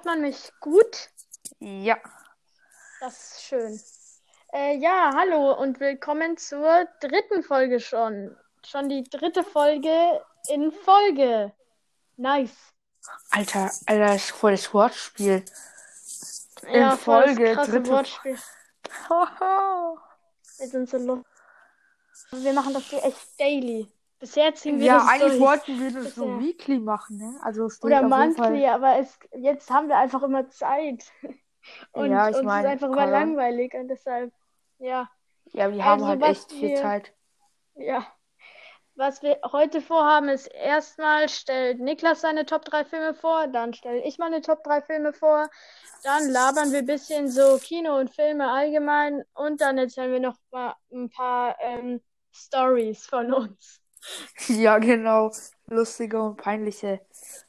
Hört man mich gut? Ja. Das ist schön. Äh, ja, hallo und willkommen zur dritten Folge schon. Schon die dritte Folge in Folge. Nice. Alter, Alter, das ist voll das Wortspiel. In ja, Folge, dritte- Wortspiel. Wir sind so lustig. Wir machen das hier echt daily. Bisher ziehen wir ja, das eigentlich durch. wollten wir das so Bisher. weekly machen, ne? Also Oder monthly, aber es, jetzt haben wir einfach immer Zeit. Und Ja, ich uns mein, ist einfach immer langweilig und deshalb, ja. Ja, wir haben Also, halt was echt viel wir- Zeit. Ja. Was wir heute vorhaben, ist erstmal stellt Niklas seine Top 3 Filme vor, dann stelle ich meine Top 3 Filme vor, dann labern wir ein bisschen so Kino und Filme allgemein und dann erzählen wir noch mal ein paar ähm, Stories von uns. Ja, genau. Lustige und peinliche.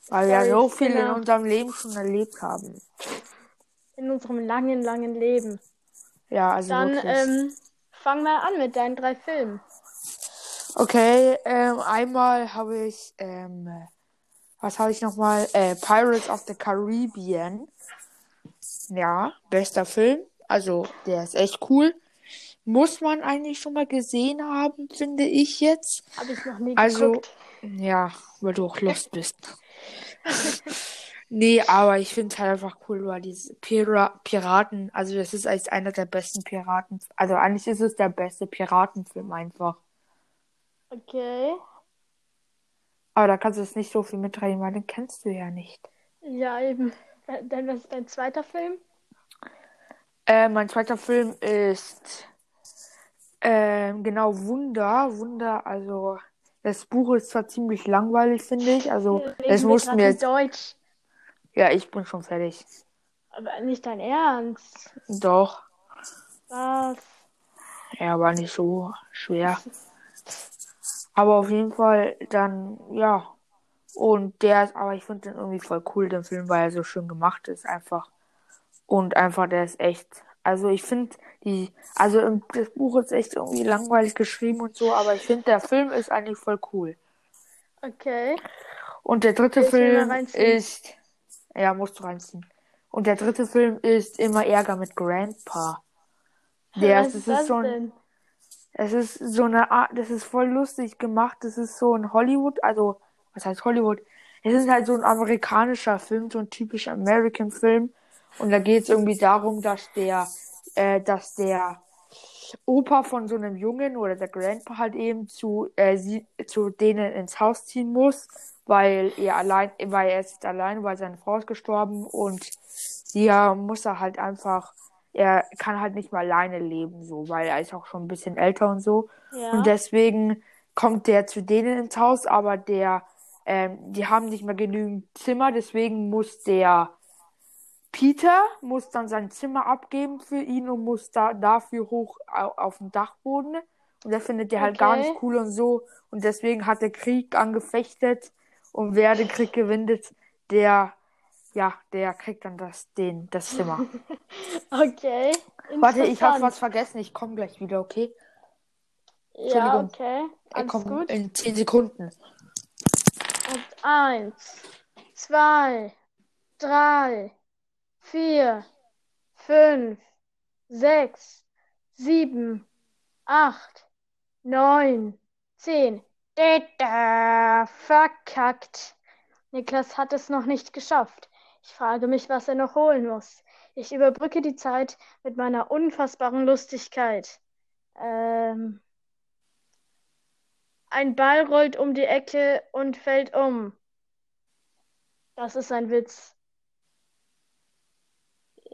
Weil wir ja so viel in genau. unserem Leben schon erlebt haben. In unserem langen, langen Leben. Ja, also Dann ähm, fang mal an mit deinen drei Filmen. Okay, ähm, einmal habe ich, ähm, was habe ich nochmal? Äh, Pirates of the Caribbean. Ja, bester Film. Also, der ist echt cool. Muss man eigentlich schon mal gesehen haben, finde ich jetzt. Habe ich noch nie Also, geguckt. ja, weil du auch lost bist. nee, aber ich finde es halt einfach cool, weil diese Pira Piraten, also das ist als einer der besten Piraten, also eigentlich ist es der beste Piratenfilm einfach. Okay. Aber da kannst du jetzt nicht so viel mitreden, weil den kennst du ja nicht. Ja, eben. Dann was ist dein zweiter Film? Äh, mein zweiter Film ist ähm, genau Wunder. Wunder, also das Buch ist zwar ziemlich langweilig, finde ich. Also grad wir in jetzt. Deutsch. Ja, ich bin schon fertig. Aber nicht dein Ernst. Doch. Was? Ja, war nicht so schwer. Aber auf jeden Fall dann, ja. Und der ist, aber ich finde den irgendwie voll cool, den Film, weil er so schön gemacht ist, einfach. Und einfach, der ist echt. Also ich finde die, also im, das Buch ist echt irgendwie langweilig geschrieben und so, aber ich finde der Film ist eigentlich voll cool. Okay. Und der dritte ich Film ist, ja, musst du reinziehen. Und der dritte Film ist immer Ärger mit Grandpa. Der Was ist, ist das das ist so ein, es ist so eine Art, das ist voll lustig gemacht. Das ist so ein Hollywood, also, was heißt Hollywood? Es ist halt so ein amerikanischer Film, so ein typisch American Film. Und da geht es irgendwie darum, dass der, äh, dass der Opa von so einem Jungen oder der Grandpa halt eben zu, äh, sie, zu denen ins Haus ziehen muss, weil er allein, weil er ist allein, weil seine Frau ist gestorben und sie ja, muss er halt einfach, er kann halt nicht mehr alleine leben, so, weil er ist auch schon ein bisschen älter und so. Ja. Und deswegen kommt der zu denen ins Haus, aber der, ähm, die haben nicht mehr genügend Zimmer, deswegen muss der Peter muss dann sein Zimmer abgeben für ihn und muss da dafür hoch au- auf den Dachboden. Und der findet der halt gar Okay. nicht cool und so. Und deswegen hat der Krieg angefechtet. Und wer den Krieg gewinnt, der, ja, der kriegt dann das, den, das Zimmer. Okay. Warte, ich habe was vergessen. Ich komme gleich wieder, okay? Ja, okay. Ich Alles komme gut. in 10 Sekunden. Und eins, zwei, drei, vier, fünf, sechs, sieben, acht, neun, zehn. Data, verkackt. Niklas hat es noch nicht geschafft. Ich frage mich, was er noch holen muss. Ich überbrücke die Zeit mit meiner unfassbaren Lustigkeit. Ähm, ein Ball rollt um die Ecke und fällt um. Das ist ein Witz.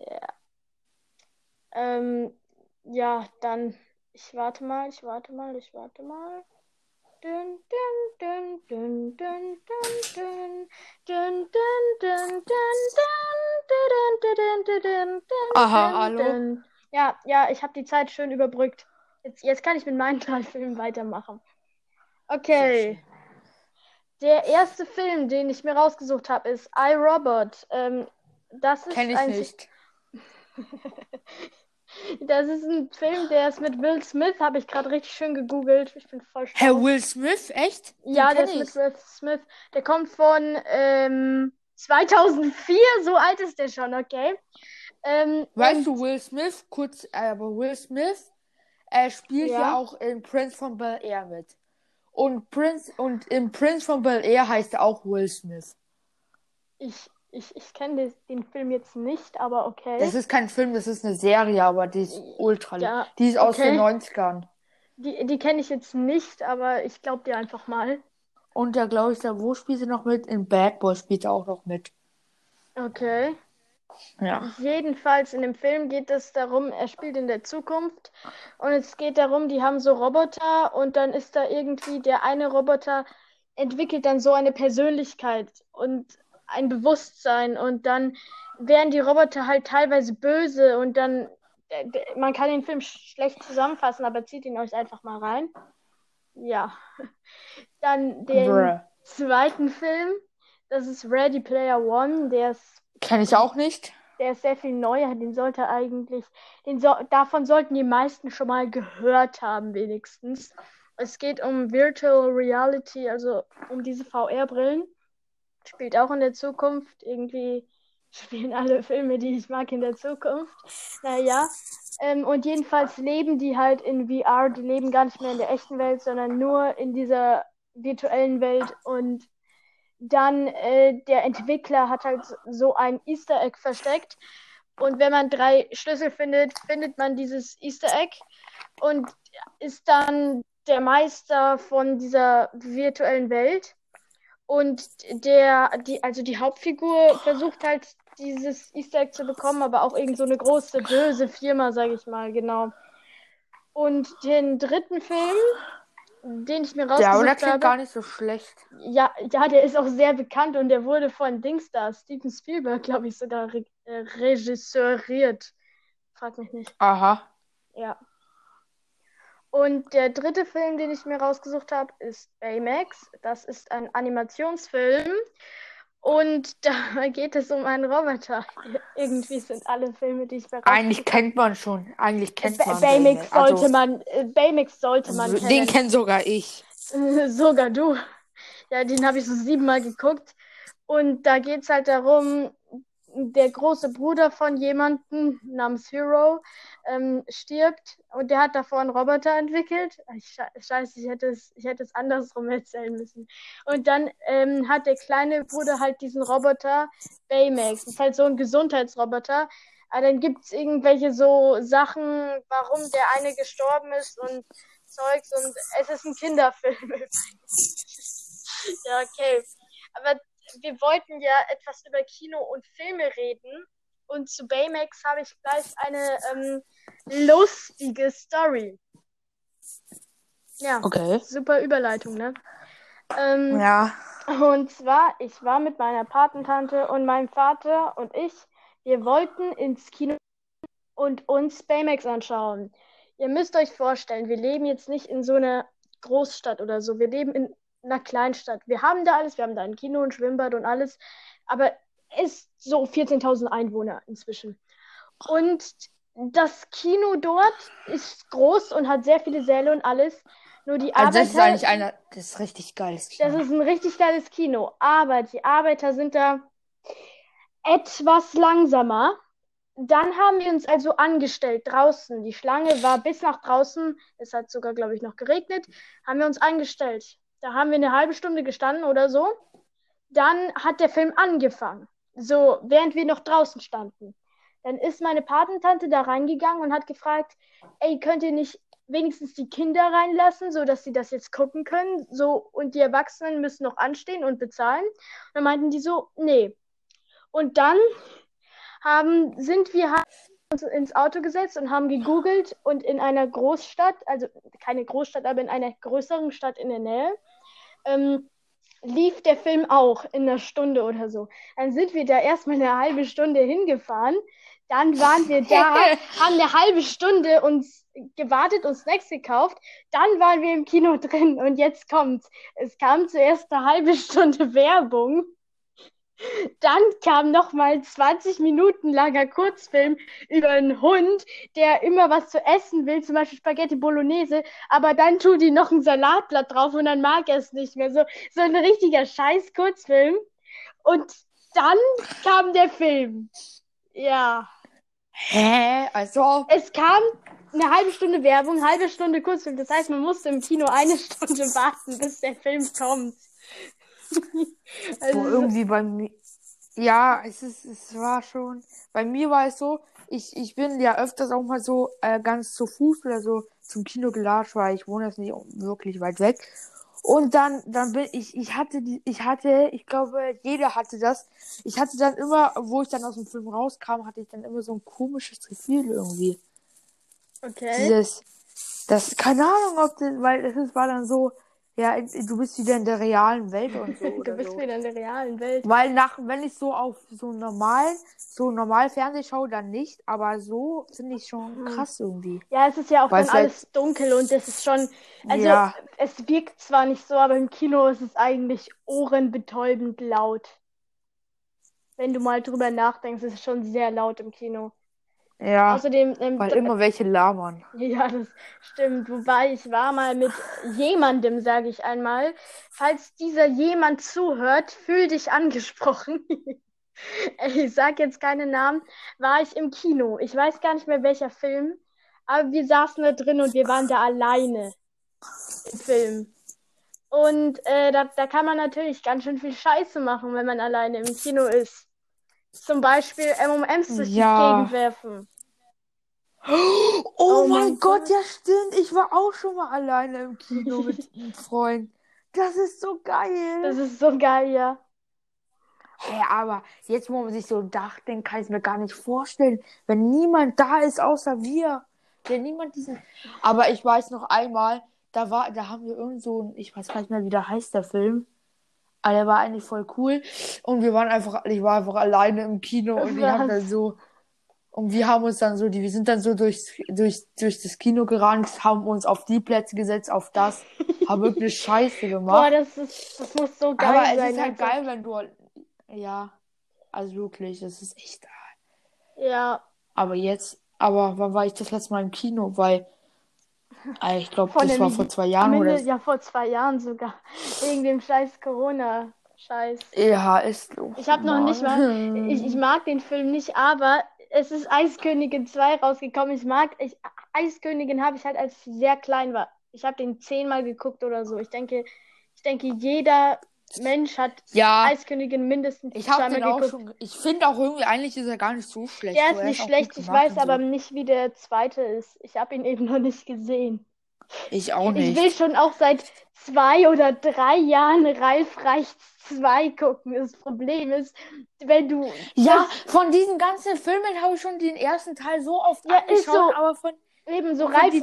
Ja. Ähm, ja, dann. Ich warte mal, ich warte mal, ich warte mal. Dün, dün, dün, dün, dün, dün, dün. Dün, dün, dün, dün, dün, dün, dün, dün, dün, dün, Aha, hallo? Ja, ja, ich habe die Zeit schön überbrückt. Jetzt, jetzt kann ich mit meinen drei Filmen weitermachen. Okay. Der erste Film, den ich mir rausgesucht habe, ist I, Robot. Ähm, das ist Kenn ich ein, nicht. Das ist ein Film, der ist mit Will Smith, habe ich gerade richtig schön gegoogelt. Ich bin voll Herr schlau. Will Smith, echt? Den Ja, der ist mit. Will Smith. Der kommt von ähm, 2004, so alt ist der schon, okay. Ähm, Weißt du, Will Smith, kurz, äh, aber Will Smith, er spielt ja. Ja. auch in Prince von Bel Air mit. Und Prince, und im Prince von Bel Air heißt er auch Will Smith. Ich, ich, ich kenne den Film jetzt nicht, aber okay. Das ist kein Film, das ist eine Serie, aber die ist ultra. Ja, die ist aus okay. den 90ern. Die, die kenne ich jetzt nicht, aber ich glaube dir einfach mal. Und da glaube ich, da, wo spielt er noch mit? In Bad Boys spielt er auch noch mit. Okay. Ja. Jedenfalls in dem Film geht es darum, er spielt in der Zukunft und es geht darum, die haben so Roboter und dann ist da irgendwie der eine Roboter entwickelt dann so eine Persönlichkeit und ein Bewusstsein und dann werden die Roboter halt teilweise böse und dann äh, man kann den Film sch- schlecht zusammenfassen, aber zieht ihn euch einfach mal rein. Ja. Dann den Bruh. zweiten Film, das ist Ready Player One, der ist Kenn ich auch nicht. der ist sehr viel neuer, den sollte eigentlich, den so, davon sollten die meisten schon mal gehört haben, wenigstens. Es geht um Virtual Reality, also um diese VR-Brillen. Spielt auch in der Zukunft. Irgendwie spielen alle Filme, die ich mag, in der Zukunft. Naja. Ähm, und jedenfalls leben die halt in VR, die leben gar nicht mehr in der echten Welt, sondern nur in dieser virtuellen Welt und dann äh, der Entwickler hat halt so ein Easter Egg versteckt. Und wenn man drei Schlüssel findet, findet man dieses Easter Egg und ist dann der Meister von dieser virtuellen Welt. Und der, die, also die Hauptfigur versucht halt dieses Easter Egg zu bekommen, aber auch irgend so eine große böse Firma, sage ich mal, genau. Und den dritten Film, den ich mir Ja, aber der rausgesucht klingt habe, gar nicht so schlecht. ja, ja, der ist auch sehr bekannt und der wurde von Dingstar, Steven Spielberg, glaube ich, sogar re äh, regisseuriert. Frag mich nicht. Aha. Ja. Und der dritte Film, den ich mir rausgesucht habe, ist Baymax. Das ist ein Animationsfilm. Und da geht es um einen Roboter. Irgendwie sind alle Filme, die ich mir Eigentlich kennt man schon. Eigentlich kennt habe. man Baymax den. sollte Also, man, äh, Baymax sollte man den kennen. kennt sogar ich. Sogar du. Ja, den habe ich so siebenmal geguckt. Und da geht es halt darum, der große Bruder von jemandem namens Hero ähm, stirbt und der hat davor einen Roboter entwickelt. Scheiße, ich hätte es, ich hätte es andersrum erzählen müssen. Und dann ähm, hat der kleine Bruder halt diesen Roboter Baymax. Das ist halt so ein Gesundheitsroboter. Aber dann gibt es irgendwelche so Sachen, warum der eine gestorben ist und Zeugs und es ist ein Kinderfilm ja, okay. Aber wir wollten ja etwas über Kino und Filme reden. Und zu Baymax habe ich gleich eine ähm, lustige Story. Ja, Okay. super Überleitung, ne? Ähm, Ja. und zwar, ich war mit meiner Patentante und meinem Vater und ich, wir wollten ins Kino und uns Baymax anschauen. Ihr müsst euch vorstellen, wir leben jetzt nicht in so einer Großstadt oder so. Wir leben in einer Kleinstadt. Wir haben da alles, wir haben da ein Kino, ein Schwimmbad und alles, aber es ist so 14.000 Einwohner inzwischen. Und das Kino dort ist groß und hat sehr viele Säle und alles. Nur die Also das ist Arbeiter- eigentlich einer, das ist richtig geiles das Kino. ist ein richtig geiles Kino, aber die Arbeiter sind da etwas langsamer. Dann haben wir uns also angestellt draußen. Die Schlange war bis nach draußen. Es hat sogar, glaube ich, noch geregnet. Haben wir uns angestellt. Da haben wir eine halbe Stunde gestanden oder so. Dann hat der Film angefangen. So, während wir noch draußen standen. Dann ist meine Patentante da reingegangen und hat gefragt, ey, könnt ihr nicht wenigstens die Kinder reinlassen, so dass sie das jetzt gucken können, so und die Erwachsenen müssen noch anstehen und bezahlen. Und dann meinten die so, nee. Und dann haben sind wir uns ins Auto gesetzt und haben gegoogelt und in einer Großstadt, also keine Großstadt, aber in einer größeren Stadt in der Nähe, ähm, lief der Film auch in einer Stunde oder so. Dann sind wir da erstmal eine halbe Stunde hingefahren. Dann waren wir da, haben eine halbe Stunde uns gewartet und Snacks gekauft. Dann waren wir im Kino drin und jetzt kommt's. Es kam zuerst eine halbe Stunde Werbung. Dann kam noch mal 20 Minuten langer Kurzfilm über einen Hund, der immer was zu essen will, zum Beispiel Spaghetti Bolognese, aber dann tut die noch ein Salatblatt drauf und dann mag er es nicht mehr. So, so ein richtiger Scheiß Kurzfilm. Und dann kam der Film. Ja. Hä? Also. Es kam eine halbe Stunde Werbung, eine halbe Stunde Kurzfilm. Das heißt, man musste im Kino eine Stunde warten, bis der Film kommt. Also, irgendwie bei mir. Ja, es ist, es war schon. Bei mir war es so, ich, ich bin ja öfters auch mal so äh, ganz zu Fuß oder so zum Kino gelatscht, weil ich wohne jetzt nicht wirklich weit weg. Und dann, dann bin ich, ich hatte die, ich hatte, ich glaube, jeder hatte das. Ich hatte dann immer, wo ich dann aus dem Film rauskam, hatte ich dann immer so ein komisches Gefühl irgendwie. Okay. Dieses, das, keine Ahnung, ob das, weil es war dann so, ja, du bist wieder in der realen Welt und so. du bist so. wieder in der realen Welt. Weil nach, wenn ich so auf so normal, so normal Fernseh schaue, dann nicht, aber so finde ich schon krass irgendwie. Ja, es ist ja auch Weil's dann alles dunkel und es ist schon, also Ja. es wirkt zwar nicht so, aber im Kino ist es eigentlich ohrenbetäubend laut. Wenn du mal drüber nachdenkst, ist es schon sehr laut im Kino. Ja, Außerdem, ähm, weil immer welche labern. Ja, das stimmt. Wobei ich war mal mit jemandem, sage ich einmal. Falls dieser jemand zuhört, fühl dich angesprochen. Ich sag jetzt keine Namen. War ich im Kino. Ich weiß gar nicht mehr welcher Film, aber wir saßen da drin und wir waren da alleine im Film. Und äh, da, da kann man natürlich ganz schön viel Scheiße machen, wenn man alleine im Kino ist. Zum Beispiel M&M's durch Ja. die Gegend werfen. Oh, Oh mein mein Gott, Gott. ja stimmt. Ich war auch schon mal alleine im Kino mit einem Freund. Das ist so geil. Das ist so geil, ja. Hä, aber jetzt, wo man sich so nachdenkt, kann ich es mir gar nicht vorstellen, wenn niemand da ist außer wir. Wenn niemand diesen. Aber ich weiß noch einmal, da war, da haben wir irgend so ein, ich weiß gar nicht mehr, wie der heißt, der Film. Aber der war eigentlich voll cool. Und wir waren einfach, ich war einfach alleine im Kino und wir haben dann so. Und wir haben uns dann so, die, wir sind dann so durchs, durch, durch das Kino gerannt, haben uns auf die Plätze gesetzt, auf das, haben irgendeine Scheiße Boah, gemacht. das ist, das muss so geil Aber es sein. ist halt geil, wenn du. Ja, also wirklich, das ist echt geil. Ja, Aber jetzt, aber wann war ich das letzte Mal im Kino? Weil, ich glaube, das war vor zwei Jahren Minde, oder ja vor zwei Jahren sogar. Wegen dem scheiß Corona-Scheiß. Ja, ist. Ich habe noch nicht mal. Ich, ich mag den Film nicht, aber es ist Eiskönigin 2 rausgekommen. Ich mag. Ich, Eiskönigin habe ich halt, als ich sehr klein war. Ich habe den zehnmal geguckt oder so. Ich denke, ich denke, jeder Mensch hat Ja, Eiskönigin mindestens ich zweimal den auch geguckt. schon. Ich finde auch irgendwie, eigentlich ist er gar nicht so schlecht. Der ist nicht auch schlecht, ich weiß aber so. nicht, wie der zweite ist. Ich habe ihn eben noch nicht gesehen. Ich auch Ich nicht. will schon auch seit zwei oder drei Jahren Ralf Reichts 2 gucken. Das Problem ist, wenn du. Ja, von diesen ganzen Filmen habe ich schon den ersten Teil so oft Ja, ist angeschaut, so. aber von Eben so Ralf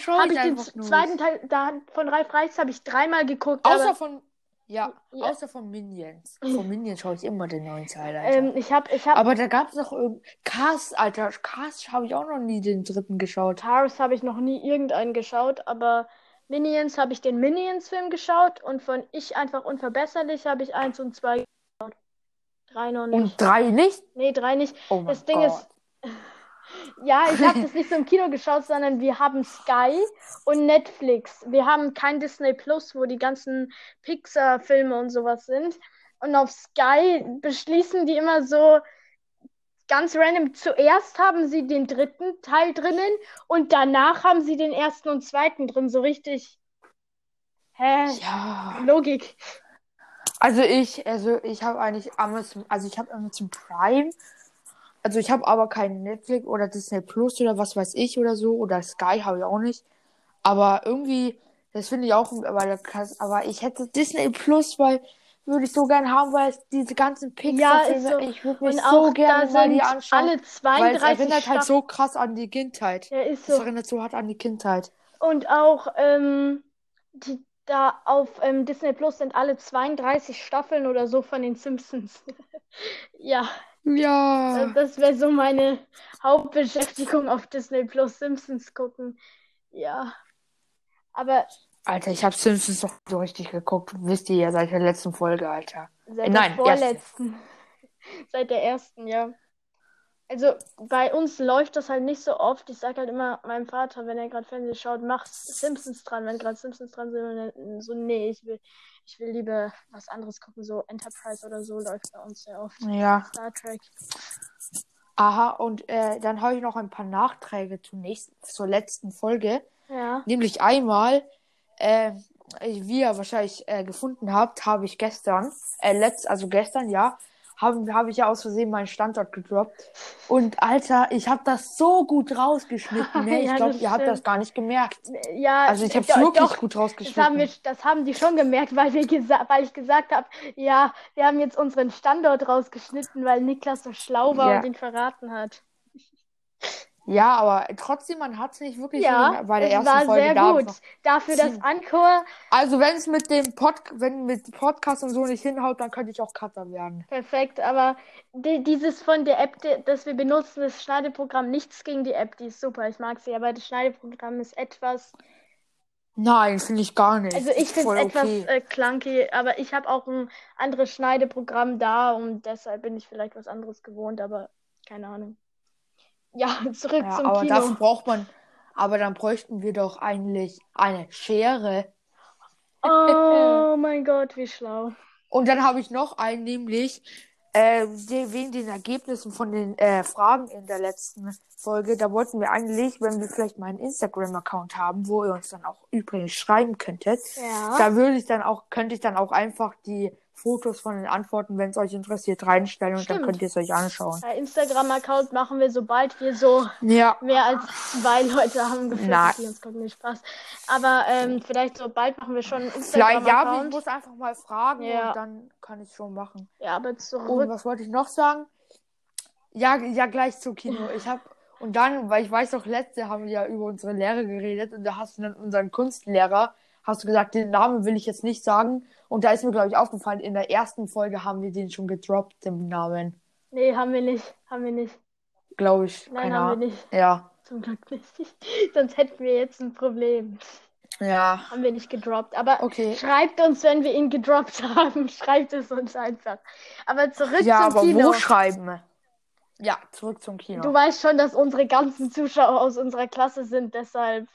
schaue Habe ich ich den zweiten Teil da, von Ralf Reichts habe ich dreimal geguckt. Außer von ja, Ja. außer von Minions. Von Minions schaue ich immer den neuen Teil, Alter. ähm, ich habe ich hab, Aber da gab es noch irgend Cast, Alter. Cast habe ich auch noch nie den dritten geschaut. Cars habe ich noch nie irgendeinen geschaut, aber Minions habe ich den Minions-Film geschaut und von Ich einfach unverbesserlich habe ich eins und zwei geschaut. Drei noch nicht. Und drei nicht? Nee, drei nicht. Oh mein Das Ding Gott. ist, ja, ich habe das nicht so im Kino geschaut, sondern wir haben Sky und Netflix. Wir haben kein Disney Plus, wo die ganzen Pixar-Filme und sowas sind. Und auf Sky beschließen die immer so ganz random. Zuerst haben sie den dritten Teil drinnen und danach haben sie den ersten und zweiten drin. So richtig. Hä? Ja. Logik. Also ich, also ich habe eigentlich Amazon, also ich habe Amazon Prime. Also ich habe aber kein Netflix oder Disney Plus oder was weiß ich oder so oder Sky habe ich auch nicht. Aber irgendwie, das finde ich auch, aber, aber ich hätte Disney Plus, weil würde ich so gern haben, weil es diese ganzen Ja, ist Pixar-Filme, so. ich würde mich Und so auch da gerne mal die sind anschauen. alle Weil es 32 erinnert halt Staffeln. so krass an die Kindheit. Ja, ist Es so. erinnert so hart an die Kindheit. Und auch ähm, die, da auf ähm, Disney Plus sind alle 32 Staffeln oder so von den Simpsons. Ja, Ja. das, das wäre so meine Hauptbeschäftigung auf Disney Plus, Simpsons gucken. Ja. Aber Alter, ich habe Simpsons noch so richtig geguckt. Wisst ihr ja seit der letzten Folge, Alter. seit Nein, der vorletzten. Seit der ersten, ja. Also bei uns läuft das halt nicht so oft. Ich sag halt immer meinem Vater, wenn er gerade Fernsehen schaut, mach Simpsons dran, wenn gerade Simpsons dran sind. Und dann so, nee, ich will, ich will lieber was anderes gucken. So Enterprise oder so läuft bei uns sehr oft. Ja. Star Trek. Aha, und äh, dann habe ich noch ein paar Nachträge zur nächsten, zur letzten Folge. Ja. Nämlich einmal, äh, wie ihr wahrscheinlich äh, gefunden habt, habe ich gestern, äh, letzt, also gestern, ja, habe hab ich ja aus Versehen meinen Standort gedroppt. Und Alter, ich habe das so gut rausgeschnitten. Ne? Ich Ja, glaube, ihr habt das gar nicht gemerkt. Ja, Also ich habe es wirklich doch, gut Das haben, rausgeschnitten. wir, das haben die schon gemerkt, weil, wir gesa weil ich gesagt habe, ja, wir haben jetzt unseren Standort rausgeschnitten, weil Niklas so schlau war Ja. und ihn verraten hat. Ja, aber trotzdem, man hat es nicht wirklich Ja, bei der ersten war Folge sehr da. gut. Dafür, dass Ziemlich- Anchor Also wenn es mit dem Pod wenn mit Podcast und so nicht hinhaut, dann könnte ich auch Cutter werden. perfekt, aber die, dieses von der App, die, das wir benutzen, das Schneideprogramm, nichts gegen die App, die ist super, ich mag sie, aber das Schneideprogramm ist etwas, Nein, finde ich gar nicht. also ich finde es etwas okay. äh, clunky, aber ich habe auch ein anderes Schneideprogramm da und deshalb bin ich vielleicht was anderes gewohnt, aber keine Ahnung. Ja, zurück Ja, zum aber Kino. dafür braucht man, aber dann bräuchten wir doch eigentlich eine Schere. Oh mein Gott, wie schlau. Und dann habe ich noch einen, nämlich äh, wegen den Ergebnissen von den äh, Fragen in der letzten Folge. Da wollten wir eigentlich, wenn wir vielleicht mal einen Instagram-Account haben, wo ihr uns dann auch übrigens schreiben könntet, Ja. da würde ich dann auch, könnte ich dann auch einfach die Fotos von den Antworten, wenn es euch interessiert, reinstellen und Stimmt. dann könnt ihr es euch anschauen. Bei Instagram-Account machen wir, sobald wir so Ja, mehr als zwei Leute haben gefühlt, die uns gucken, nicht Spaß. Aber ähm, vielleicht so bald machen wir schon einen vielleicht, ja, ich Instagram-Account. muss einfach mal fragen Ja. und dann kann ich es schon machen. Ja, aber Und zurück. was wollte ich noch sagen? Ja, ja, gleich zum Kino. Ich habe und dann, weil ich weiß doch, letzte haben wir ja über unsere Lehre geredet und da hast du dann unseren Kunstlehrer, hast du gesagt, den Namen will ich jetzt nicht sagen. Und da ist mir, glaube ich, aufgefallen, in der ersten Folge haben wir den schon gedroppt, den Namen. Nee, haben wir nicht. Haben wir nicht. Glaube ich. Nein, Keine haben wir Ahnung. nicht. Ja. Zum Glück nicht. Sonst hätten wir jetzt ein Problem. Ja. Haben wir nicht gedroppt. Aber Okay. schreibt uns, wenn wir ihn gedroppt haben. Schreibt es uns einfach. Aber zurück Ja, zum aber Kino. wo schreiben? Ja, zurück zum Kino. Du weißt schon, dass unsere ganzen Zuschauer aus unserer Klasse sind, deshalb.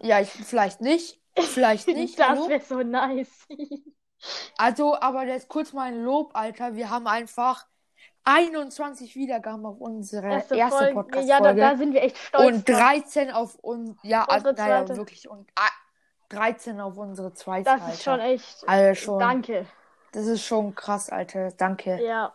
Ja, ich vielleicht nicht. Vielleicht nicht. das wäre so nice. Also, aber jetzt kurz mal ein Lob, Alter. Wir haben einfach 21 Wiedergaben auf unsere Erste erste Folge. Podcast-Folge. Ja, da, da sind wir echt stolz. und drauf. 13 auf uns. Ja, Unsere also, naja, zweite. wirklich. Und ah, 13 auf unsere zweite. Das Alter. ist schon echt. Alter, schon. Danke. Das ist schon krass, Alter. Danke. Ja.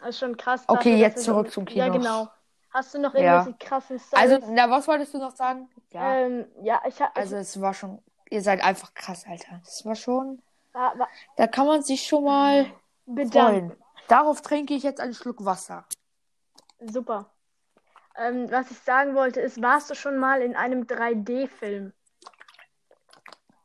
Das ist schon krass. Okay, dafür, jetzt wir zurück zum Ja, Kino. genau. Hast du noch Ja. irgendwelche krassen Stories? Also, na, was wolltest du noch sagen? Ja. ähm, ja, ich habe. Also, es war schon. Ihr seid einfach krass, Alter. Das war schon. war, war, Da kann man sich schon mal bedanken. freuen. Darauf trinke ich jetzt einen Schluck Wasser. Super. Ähm, was ich sagen wollte, ist, warst du schon mal in einem 3D-Film?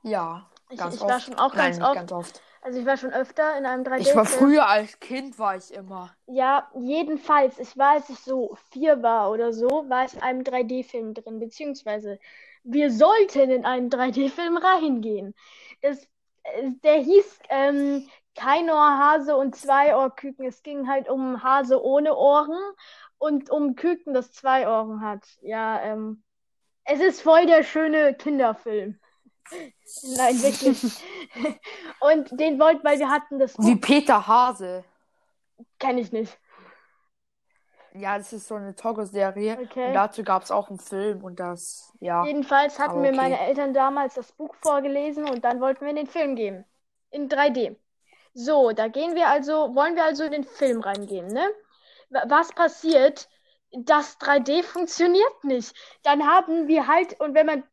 Ja, Ich- ganz ich oft. war schon auch Nein, ganz oft. ganz oft. Also ich war schon öfter in einem 3D-Film. Ich war früher als Kind, war ich immer. Ja, jedenfalls, ich war, als ich so vier war oder so, war ich in einem 3D-Film drin, beziehungsweise wir sollten in einen 3D-Film reingehen. Das, äh, der hieß ähm, Kein Ohrhase und zwei Ohrküken. Es ging halt um Hase ohne Ohren und um Küken, das zwei Ohren hat. Ja, ähm, es ist voll der schöne Kinderfilm. Nein, wirklich. Und den wollten, weil wir hatten das Wie Buch, Peter Hase. kenne ich nicht. Ja, das ist so eine Togo-Serie. Okay. Und dazu gab es auch einen Film und das, ja. Jedenfalls hatten mir okay. meine Eltern damals das Buch vorgelesen und dann wollten wir in den Film gehen. In 3D. So, da gehen wir also, wollen wir also in den Film reingehen, ne? Wa- Was passiert? Das 3D funktioniert nicht. Dann haben wir halt, und wenn man,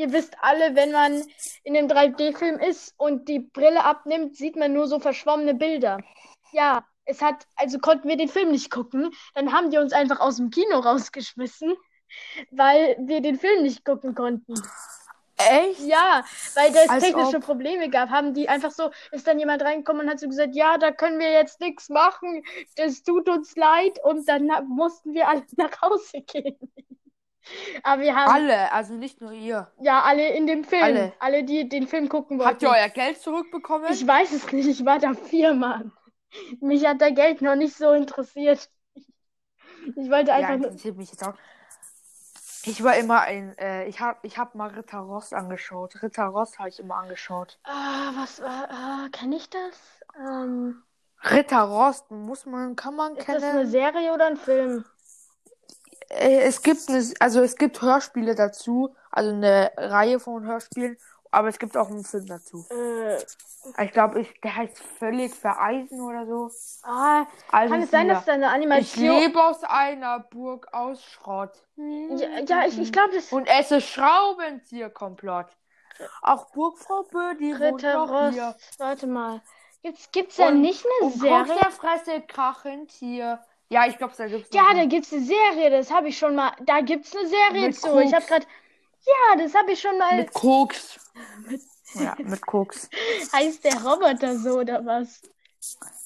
ihr wisst alle, wenn man in einem 3D-Film ist und die Brille abnimmt, sieht man nur so verschwommene Bilder. Ja, es hat, also konnten wir den Film nicht gucken. Dann haben die uns einfach aus dem Kino rausgeschmissen, weil wir den Film nicht gucken konnten. Echt? Ja, weil es Als technische ob. Probleme gab, haben die einfach so, ist dann jemand reingekommen und hat so gesagt, ja, da können wir jetzt nichts machen, das tut uns leid und dann mussten wir alle nach Hause gehen. Aber wir haben, Alle, also nicht nur ihr. ja, alle in dem Film, Alle. alle, die den Film gucken wollten. Habt ihr euer Geld zurückbekommen? Ich weiß es nicht, ich war da vier Mann. Mich hat der Geld noch nicht so interessiert. Ich wollte Ja, einfach nur. interessiert mich jetzt auch. Ich war immer ein, äh, ich hab, ich hab mal Ritter Ross angeschaut. Ritter Ross habe ich immer angeschaut. Ah, was war. Ah, kenne ich das? Ähm, Ritter Ross, muss man, kann man ist das eine kennen. Serie oder ein Film? Äh, es gibt eine, also es gibt Hörspiele dazu, also eine Reihe von Hörspielen, aber es gibt auch einen Film dazu. Äh, Ich glaube, der heißt völlig vereisen oder so. ah, Also kann es sein, dass da eine Ich Animation. lebe aus einer Burg aus Schrott. Ja, ja, ich, ich glaube, das Und esse Schraubenzieher-Komplott. Auch Burgfrau Bödi wohnt Ritter hier. Warte mal. Gibt's, gibt's da Und- nicht eine Und Serie? der Fresse krachend hier. Ja, ich glaube, da gibt's Ja, da eine. gibt's eine Serie, das habe ich schon mal. Da gibt's eine Serie Mit zu. Ich habe Koks. gerade. Ja, das habe ich schon mal. mit Koks. Ja, mit Koks. Heißt der Roboter so oder was?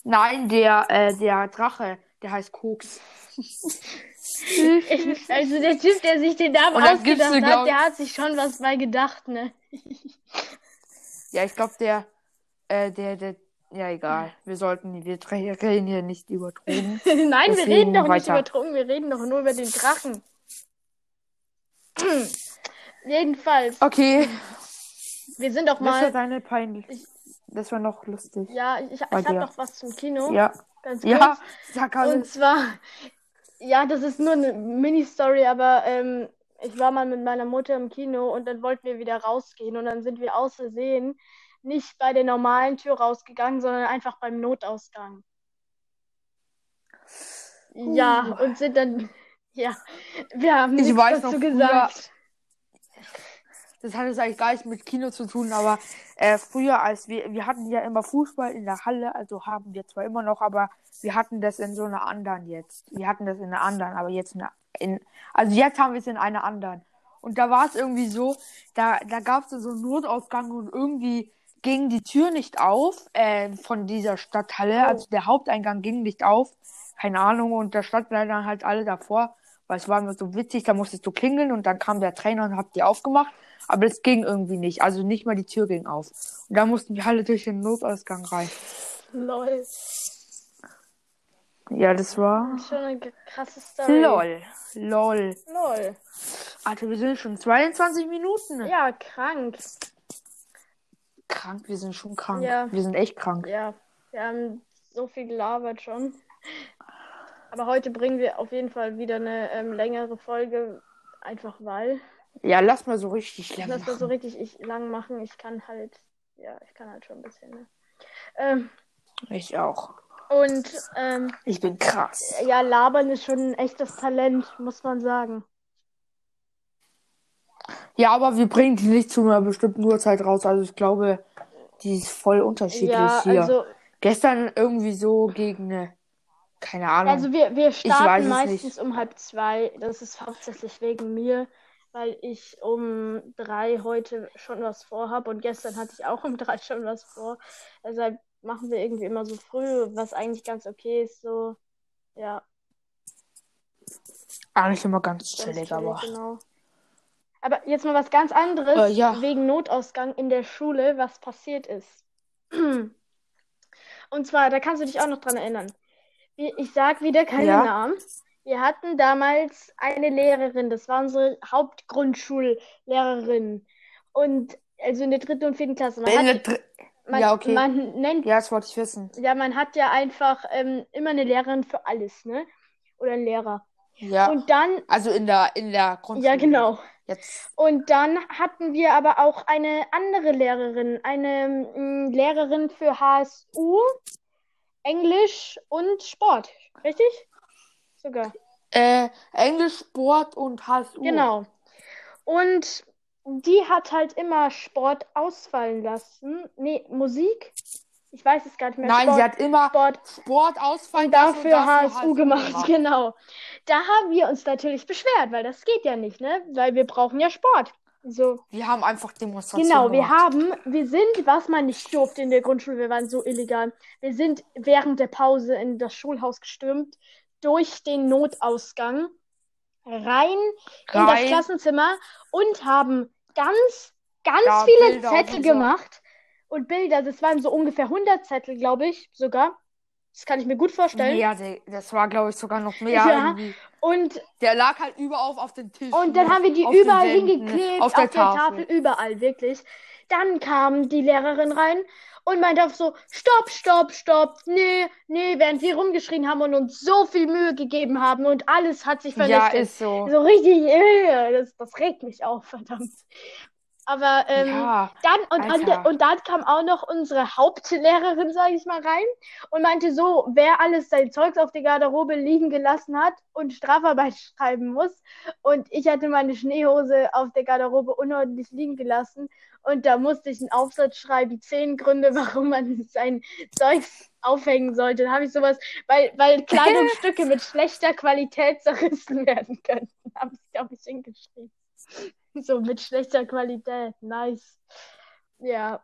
Nein, der, äh, der Drache, der heißt Koks. Also der Typ, der sich den Namen ausgedacht hat, glaub- der hat sich schon was bei gedacht, ne? Ja, ich glaube, der, äh, der, der, ja, egal. Wir sollten, wir reden hier nicht über Drogen. Nein, wir Deswegen reden doch nicht weiter. über Drogen, wir reden doch nur über den Drachen. Jedenfalls, Okay, wir sind doch das war mal. deine peinlich. Das war noch lustig. Ja, ich, ich Bei habe noch was zum Kino. Ja, Ganz kurz. ja, sag Und alles. zwar, ja, das ist nur eine Mini-Story, aber ähm, ich war mal mit meiner Mutter im Kino und dann wollten wir wieder rausgehen und dann sind wir aus Versehen nicht bei der normalen Tür rausgegangen, sondern einfach beim Notausgang. Ja, und sind dann, ja, wir haben Ich nichts weiß noch dazu früher- gesagt. Das hat jetzt eigentlich gar nichts mit Kino zu tun, aber äh, früher, als wir, wir hatten ja immer Fußball in der Halle, also haben wir zwar immer noch, aber wir hatten das in so einer anderen jetzt. Wir hatten das in einer anderen, aber jetzt in, einer- in also jetzt haben wir es in einer anderen. Und da war es irgendwie so, da, da gab es so einen Notausgang und irgendwie ging die Tür nicht auf äh, von dieser Stadthalle, also der Haupteingang ging nicht auf, keine Ahnung, und da standen dann halt alle davor, weil es war immer so witzig, da musstest du klingeln und dann kam der Trainer und hat die aufgemacht, aber es ging irgendwie nicht, also nicht mal die Tür ging auf. Und da mussten wir alle durch den Notausgang rein. Lol. Ja, das war. Schon eine krasse Story. LOL. LOL. Lol. Alter, wir sind schon 22 Minuten. Ja, krank. Krank, wir sind schon krank. Ja. Wir sind echt krank. Ja, wir haben so viel gelabert schon. Aber heute bringen wir auf jeden Fall wieder eine ähm, längere Folge, einfach weil. Ja, lass mal so richtig lang Lass das so machen. richtig ich, lang machen. Ich kann halt, ja, ich kann halt schon ein bisschen. Ne? Ähm, Ich auch. und ähm, Ich bin krass. ja, labern ist schon ein echtes Talent, muss man sagen. Ja, aber wir bringen die nicht zu einer bestimmten Uhrzeit raus. Also ich glaube, die ist voll unterschiedlich Ja, hier. also, Gestern irgendwie so gegen eine, keine Ahnung. also wir, wir starten meistens um halb zwei. Das ist hauptsächlich wegen mir, weil ich um drei heute schon was vorhab und gestern hatte ich auch um drei schon was vor. Deshalb machen wir irgendwie immer so früh, was eigentlich ganz okay ist. So, ja, Eigentlich immer ganz ganz chillig, chillig, aber. genau. Aber jetzt mal was ganz anderes Äh, ja. wegen Notausgang in der Schule, was passiert ist. Und zwar, da kannst du dich auch noch dran erinnern. Ich sag wieder keine Ja. Namen. Wir hatten damals eine Lehrerin, das war unsere Hauptgrundschullehrerin. Und also in der dritten und vierten Klasse. Man In hat, der man, ja, okay. man nennt, Ja, das wollte ich wissen. ja, man hat ja einfach ähm, immer eine Lehrerin für alles, ne? Oder einen Lehrer. Ja. Und dann, Also in der, in der Grundschule. ja, genau. Jetzt. Und dann hatten wir aber auch eine andere Lehrerin, eine mm, Lehrerin für HSU, Englisch und Sport, richtig? Sogar. Äh, Englisch, Sport und HSU. Genau. Und die hat halt immer Sport ausfallen lassen. Nee, Musik? Ich weiß es gar nicht mehr. Nein, Sport, sie hat immer Sport Sport ausfallen und lassen dafür HSU gemacht, gemacht. genau. Da haben wir uns natürlich beschwert, weil das geht ja nicht, ne? Weil wir brauchen ja Sport. So. Wir haben einfach Demonstrationen Genau, wir gemacht. haben, wir sind, was man nicht durfte in der Grundschule, wir waren so illegal. Wir sind während der Pause in das Schulhaus gestürmt, durch den Notausgang, rein, in das Rein. Klassenzimmer und haben ganz, ganz Ja, viele Bilder Zettel unser- gemacht. Und Bilder, das waren so ungefähr 100 Zettel, glaube ich, sogar. Das kann ich mir gut vorstellen. Ja, der, das war, glaube ich, sogar noch mehr. Ja. irgendwie. Und, Der lag halt überall auf den Tisch. und dann haben wir die auf überall hingeklebt, Auf der Tafel. überall, wirklich. Dann kam die Lehrerin rein und meinte auf so, stopp, stopp, stopp, nee, nee, während wir rumgeschrien haben und uns so viel Mühe gegeben haben und alles hat sich Ja, vernichtet. ist so. So richtig, äh, das, das regt mich auf, verdammt. Aber ähm, ja, dann und, und, und dann kam auch noch unsere Hauptlehrerin, sage ich mal, rein und meinte so, wer alles sein Zeugs auf der Garderobe liegen gelassen hat und Strafarbeit schreiben muss. Und ich hatte meine Schneehose auf der Garderobe unordentlich liegen gelassen und da musste ich einen Aufsatz schreiben, zehn Gründe, warum man sein Zeugs aufhängen sollte. Da habe ich sowas, weil, weil Kleidungsstücke mit schlechter Qualität zerrissen werden könnten, habe ich, glaube ich, hingeschrieben. So mit schlechter Qualität. Nice. Ja.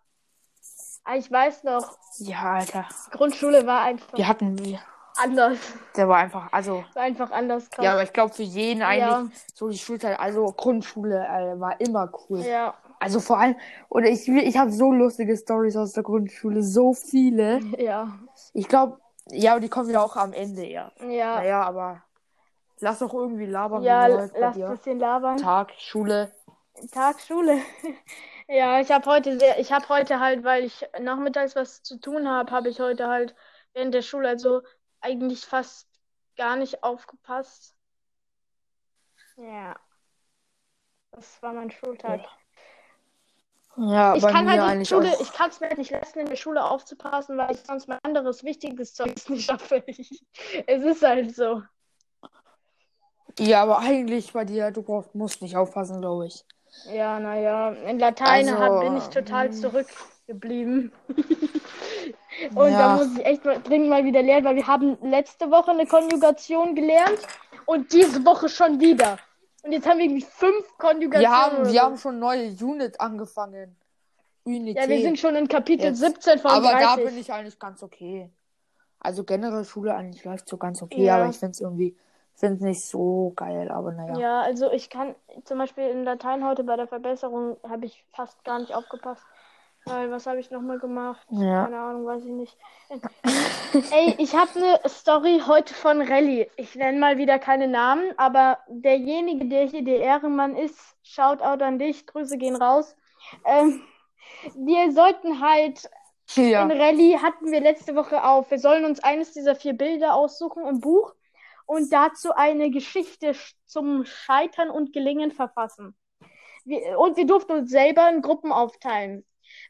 Ah, Ich weiß noch, ja, Alter. Grundschule war einfach Wir hatten, wir- anders. der war einfach, also, War einfach anders krass. ja, aber ich glaube für jeden eigentlich Ja. so die Schulzeit, also Grundschule äh, war immer cool. Ja, Also vor allem, oder ich, ich habe so lustige Stories aus der Grundschule, so viele. ja, Ich glaube, ja, aber die kommen ja auch am Ende eher. ja. Naja, aber lass doch irgendwie labern, Ja, lass ein bisschen labern. Tag, Schule. Tag Schule. Ja, ich habe heute sehr, ich habe heute halt, weil ich nachmittags was zu tun habe, habe ich heute halt während der Schule also eigentlich fast gar nicht aufgepasst. Ja. Das war mein Schultag. Ja, Ich bei kann mir halt nicht eigentlich Schule, auch. ich kann es mir halt nicht leisten, in der Schule aufzupassen, weil ich sonst mein anderes wichtiges Zeugs nicht schaffe. Es ist halt so. Ja, aber eigentlich bei dir, du brauchst, musst nicht aufpassen, glaube ich. Ja, naja, in Latein Also, hab, bin ich total hm. zurückgeblieben. Und da Ja. muss ich echt mal, dringend mal wieder lernen, weil wir haben letzte Woche eine Konjugation gelernt und diese Woche schon wieder. Und jetzt haben wir irgendwie fünf Konjugationen. Wir haben, wir so. haben schon neue Unit angefangen. Unität. Ja, wir sind schon in Kapitel Jetzt. 17 von aber 30. da bin ich eigentlich ganz okay. Also generell Schule eigentlich läuft so ganz okay, Ja. aber ich finde es irgendwie, finde es nicht so geil, aber naja. Ja, also ich kann zum Beispiel in Latein heute bei der Verbesserung habe ich fast gar nicht aufgepasst. Weil, was habe ich nochmal gemacht? Ja. Keine Ahnung, weiß ich nicht. Ey, ich habe eine Story heute von Rallye. Ich nenne mal wieder keine Namen, aber derjenige, der hier der Ehrenmann ist, Shoutout an dich, Grüße gehen raus. Ähm, wir sollten halt Ja. in Rallye hatten wir letzte Woche auf. Wir sollen uns eines dieser vier Bilder aussuchen im Buch und dazu eine Geschichte sch- zum Scheitern und Gelingen verfassen. Wir, und wir durften uns selber in Gruppen aufteilen.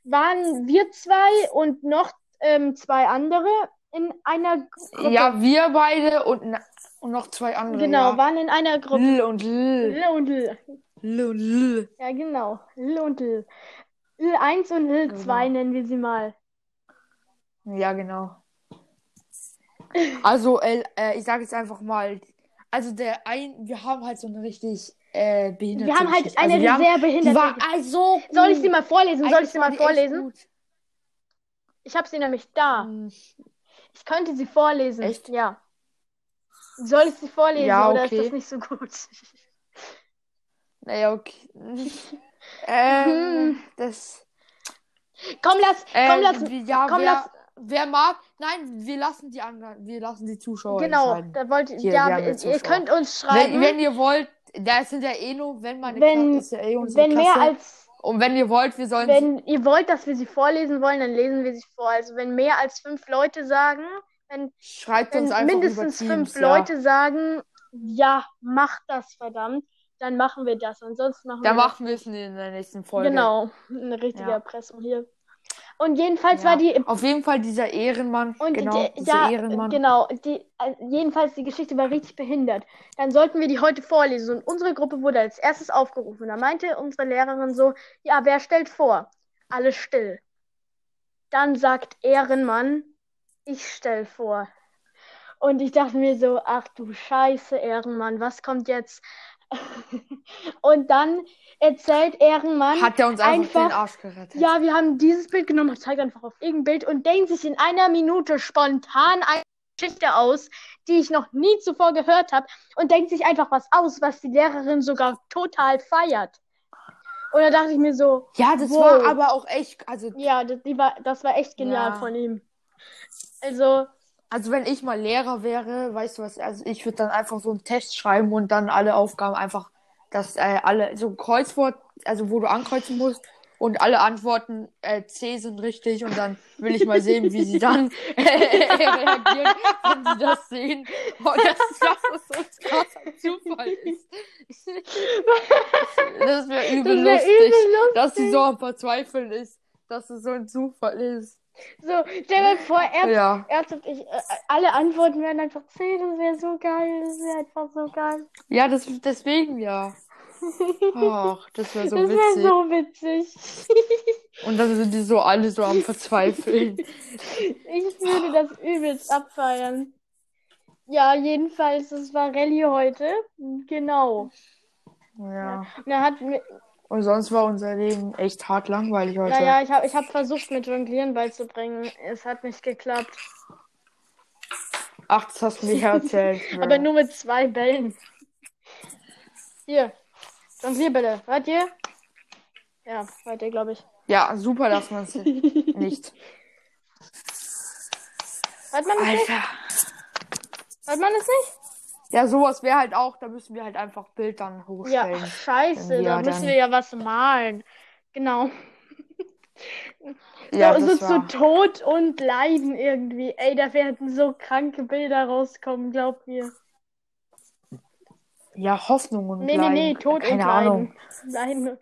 Waren wir zwei und noch ähm, zwei andere in einer Gruppe. Ja, wir beide und, und noch zwei andere. genau, ja. waren in einer Gruppe. L und L. L und L. L und L. Ja, genau. L und L. L1 und L2 Genau. nennen wir sie mal. Ja, genau. Also, L, äh, ich sage jetzt einfach mal, also der ein, wir haben halt so eine richtig äh, behinderte Wir haben halt eine also haben, sehr die behinderte. war also. Soll ich sie mal vorlesen? Soll ich sie mal vorlesen? Ich habe sie nämlich da. Hm, Ich könnte sie vorlesen. Echt? Ja. Soll ich sie vorlesen Ja, oder ist okay. das nicht so gut? Naja, okay. ähm, das. Komm, lass, Äh, komm, lass. ja, komm, wer, lass- wer mag. Nein, wir lassen die anderen, wir lassen die Zuschauer Genau, da wollt Hier, ja, ihr, Zuschauer. könnt uns schreiben, Wenn, wenn ihr wollt, da sind ja eh nur, wenn meine Wenn- ist ja eh unsere wenn mehr Klasse. als Und wenn ihr wollt, wir sollen wenn ihr wollt, dass wir sie vorlesen wollen, dann lesen wir sie vor. Also wenn mehr als fünf Leute sagen, wenn, schreibt wenn uns einfach mindestens Teams, fünf ja. Leute sagen, ja, macht das verdammt, dann machen wir das. Ansonsten machen Da wir machen wir es in der nächsten Folge. Genau, eine richtige Ja. Erpressung hier. Und jedenfalls Ja. war die Auf jeden Fall dieser Ehrenmann. Und genau, die, dieser ja, Ehrenmann. genau, die, äh, jedenfalls die Geschichte war richtig behindert. Dann sollten wir die heute vorlesen und unsere Gruppe wurde als erstes aufgerufen. Da meinte unsere Lehrerin so, ja, wer stellt vor? Alle still. Dann sagt Ehrenmann, ich stell vor. Und ich dachte mir so, ach du Scheiße, Ehrenmann, was kommt jetzt? und dann erzählt Ehrenmann, Hat er uns einfach, einfach- den Arsch gerettet. ja, wir haben dieses Bild genommen und zeigen einfach auf irgendein Bild und denken sich in einer Minute spontan eine Geschichte aus, die ich noch nie zuvor gehört habe und denkt sich einfach was aus, was die Lehrerin sogar total feiert. Und da dachte ich mir so, Ja, das Wow. war aber auch echt, also ja, das, war, das war echt genial Ja. von ihm. Also, Also wenn ich mal Lehrer wäre, weißt du was, also ich würde dann einfach so einen Test schreiben und dann alle Aufgaben einfach, dass äh, alle so ein Kreuzwort, also wo du ankreuzen musst und alle Antworten äh, C sind richtig und dann will ich mal sehen, wie sie dann äh, reagieren, wenn sie das sehen. Oh, das, das ist so ein krasser Zufall ist. Das wäre übel, wär übel lustig. dass sie so am Verzweifeln ist, dass es so ein Zufall ist. So, stell dir vor, er, Ja. ernsthaft, ich, äh, alle Antworten wären einfach C, das wäre so geil, das wäre einfach so geil. Ja, das, deswegen ja. Ach, das wäre so das wäre witzig. so witzig. Und dann sind die so alle so am Verzweifeln. Ich würde das übelst abfeiern. Ja, jedenfalls, das war Rallye heute. Genau. Ja. Und er hat Und sonst war unser Leben echt hart langweilig heute. naja, ich habe ich hab versucht, mit Jonglieren beizubringen. Es hat nicht geklappt. Ach, das hast du mir ja erzählt. Aber nur mit zwei Bällen. Hier. Jonglierbälle. Hört ihr? Ja, hört ihr, glaube ich. Ja, super, dass man es nicht. Hört man es nicht? Hört man es nicht? Ja, sowas wäre halt auch, da müssen wir halt einfach Bild dann Ja, hochstellen. scheiße, Ja, da müssen dann- wir ja was malen. Genau. Ja, so, so war. zu Tod und Leiden irgendwie. Ey, da werden so kranke Bilder rauskommen, glaub mir. Ja, Hoffnung und Nee, nee, nee, Leiden. Tod Keine und Ahnung. Leiden. Leiden.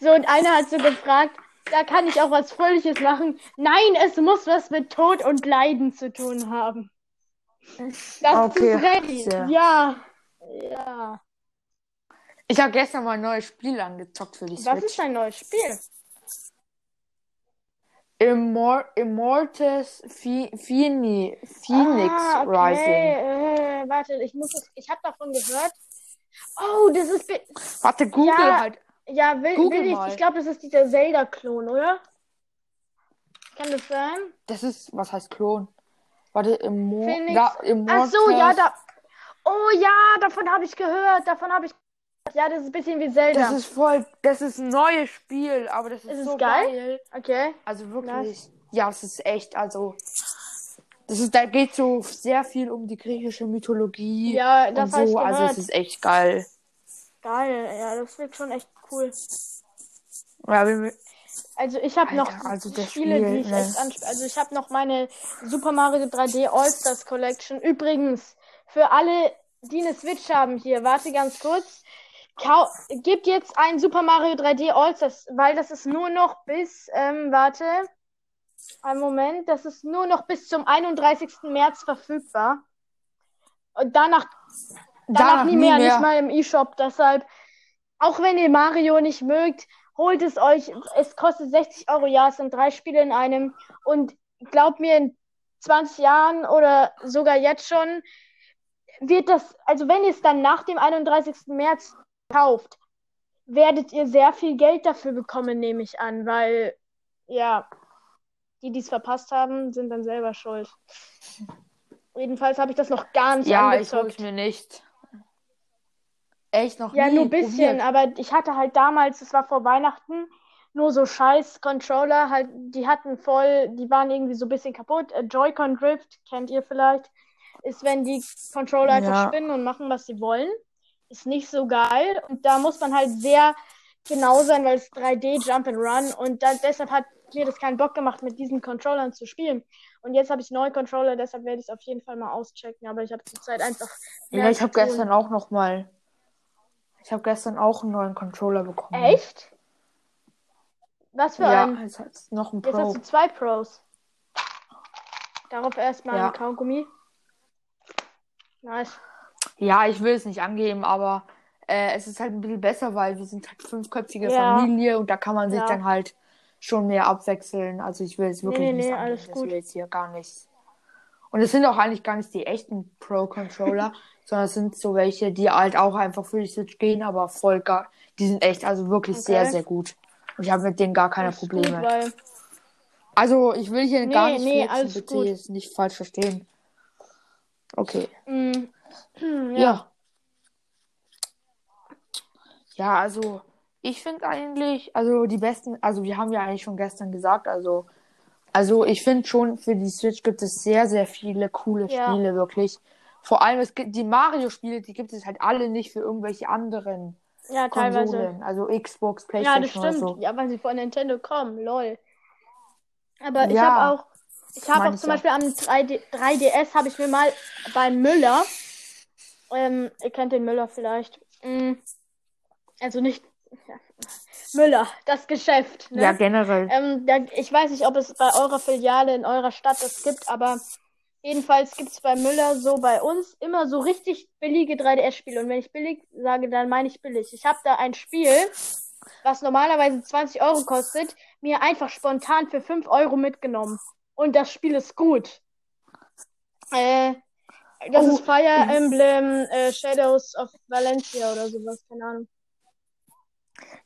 So, und einer hat so gefragt, da kann ich auch was Fröhliches machen. Nein, es muss was mit Tod und Leiden zu tun haben. Das Okay, ist ready. sehr. Ja. Ja. Ich habe gestern mal ein neues Spiel angezockt für die Was Switch. ist dein neues Spiel? Immor Immortus Phi Phini Phoenix ah, okay. Rising. Äh, warte, ich muss. Ich habe davon gehört. Oh, das ist. Warte, Google Ja. halt. Ja, will, Google will ich. Ich glaube, das ist dieser Zelda-Klon, oder? Kann das sein? Das ist, was heißt Klon? Warte, Immor Phoenix. da, Ach so, ja, da. Oh ja, davon habe ich gehört. Davon habe ich. Ja, das ist ein bisschen wie Zelda. Das ist voll, das ist ein neues Spiel, aber das ist, Ist es so geil? geil. okay. Also wirklich. Ja, es ist echt, also. Das ist, da geht so sehr viel um die griechische Mythologie Ja, das und so. Also es ist echt geil. Geil. Ja, das wird schon echt cool. Ja, wir, Also ich habe noch also Spiele, Spiel, die ich ne. echt ansp Also ich habe noch meine Super Mario 3D All-Stars Collection. Übrigens, für alle, die eine Switch haben hier, warte ganz kurz. Kau Gebt jetzt ein Super Mario 3D All-Stars, weil das ist nur noch bis, ähm, warte, einen Moment, das ist nur noch bis zum 31. März verfügbar. Und danach Danach, nie mehr, nicht mal im E-Shop. Deshalb, auch wenn ihr Mario nicht mögt, holt es euch. Es kostet 60 Euro. Ja, es sind drei Spiele in einem. Und glaubt mir, in 20 Jahren oder sogar jetzt schon wird das, also wenn ihr es dann nach dem 31. März kauft, werdet ihr sehr viel Geld dafür bekommen, nehme ich an, weil, ja, die, die es verpasst haben, sind dann selber schuld. Jedenfalls habe ich das noch gar nicht Ja, ich angezockt. hol's mir nicht. Echt noch Ja, nie nur ein bisschen, probiert. aber ich hatte halt damals, das war vor Weihnachten, nur so scheiß Controller, halt, die hatten voll, die waren irgendwie so ein bisschen kaputt. Äh, Joy-Con Drift, kennt ihr vielleicht, ist, wenn die Controller einfach Ja. spinnen und machen, was sie wollen. Ist nicht so geil und da muss man halt sehr genau sein, weil es 3D Jump and Run und da, deshalb hat mir das keinen Bock gemacht, mit diesen Controllern zu spielen. Und jetzt habe ich neue Controller, deshalb werde ich es auf jeden Fall mal auschecken, aber ich habe zurzeit einfach Ja, ich habe gestern auch noch mal. Ich habe gestern auch einen neuen Controller bekommen. Echt? Was für Ja, ein? jetzt hat's noch Jetzt Pro. hast du zwei Pros. Darauf erstmal Ja. ein Kaugummi. Nice. Ja, ich will es nicht angeben, aber äh, es ist halt ein bisschen besser, weil wir sind halt fünfköpfige Ja. Familie und da kann man sich Ja. dann halt schon mehr abwechseln. Also ich will es wirklich nee, nicht nee, angeben, alles das gut. will jetzt hier gar nicht. Und es sind auch eigentlich gar nicht die echten Pro-Controller, sondern es sind so welche, die halt auch einfach für die Switch gehen, aber voll gar, die sind echt, also wirklich Okay. sehr, sehr gut. Und ich habe mit denen gar keine ist Probleme. Gut, weil Also, ich will hier Nee, gar nicht nee, alles bitte gut. jetzt nicht falsch verstehen. Okay. Mm, ja. Ja. Ja, also ich finde eigentlich, also die besten, also wir haben ja eigentlich schon gestern gesagt, also Also ich finde schon, für die Switch gibt es sehr, sehr viele coole Ja. Spiele, wirklich. Vor allem, es gibt die Mario-Spiele, die gibt es halt alle nicht für irgendwelche anderen Ja, teilweise. Konsolen. Also Xbox, Ja, Playstation das stimmt. oder so. Ja, weil sie von Nintendo kommen, lol. Aber ich Ja. habe auch, ich habe auch ich zum ja. Beispiel am 3D, 3DS habe ich mir mal beim Müller, ähm, ihr kennt den Müller vielleicht, mm, also nicht ja, Müller, das Geschäft, ne? Ja, generell. Ähm, da, ich weiß nicht, ob es bei eurer Filiale in eurer Stadt das gibt, aber jedenfalls gibt es bei Müller so bei uns immer so richtig billige 3DS-Spiele. Und wenn ich billig sage, dann meine ich billig. Ich habe da ein Spiel, was normalerweise 20 Euro kostet, mir einfach spontan für 5 Euro mitgenommen. Und das Spiel ist gut. Äh, das Oh, ist Fire. Emblem äh, Shadows of Valencia oder sowas, keine Ahnung.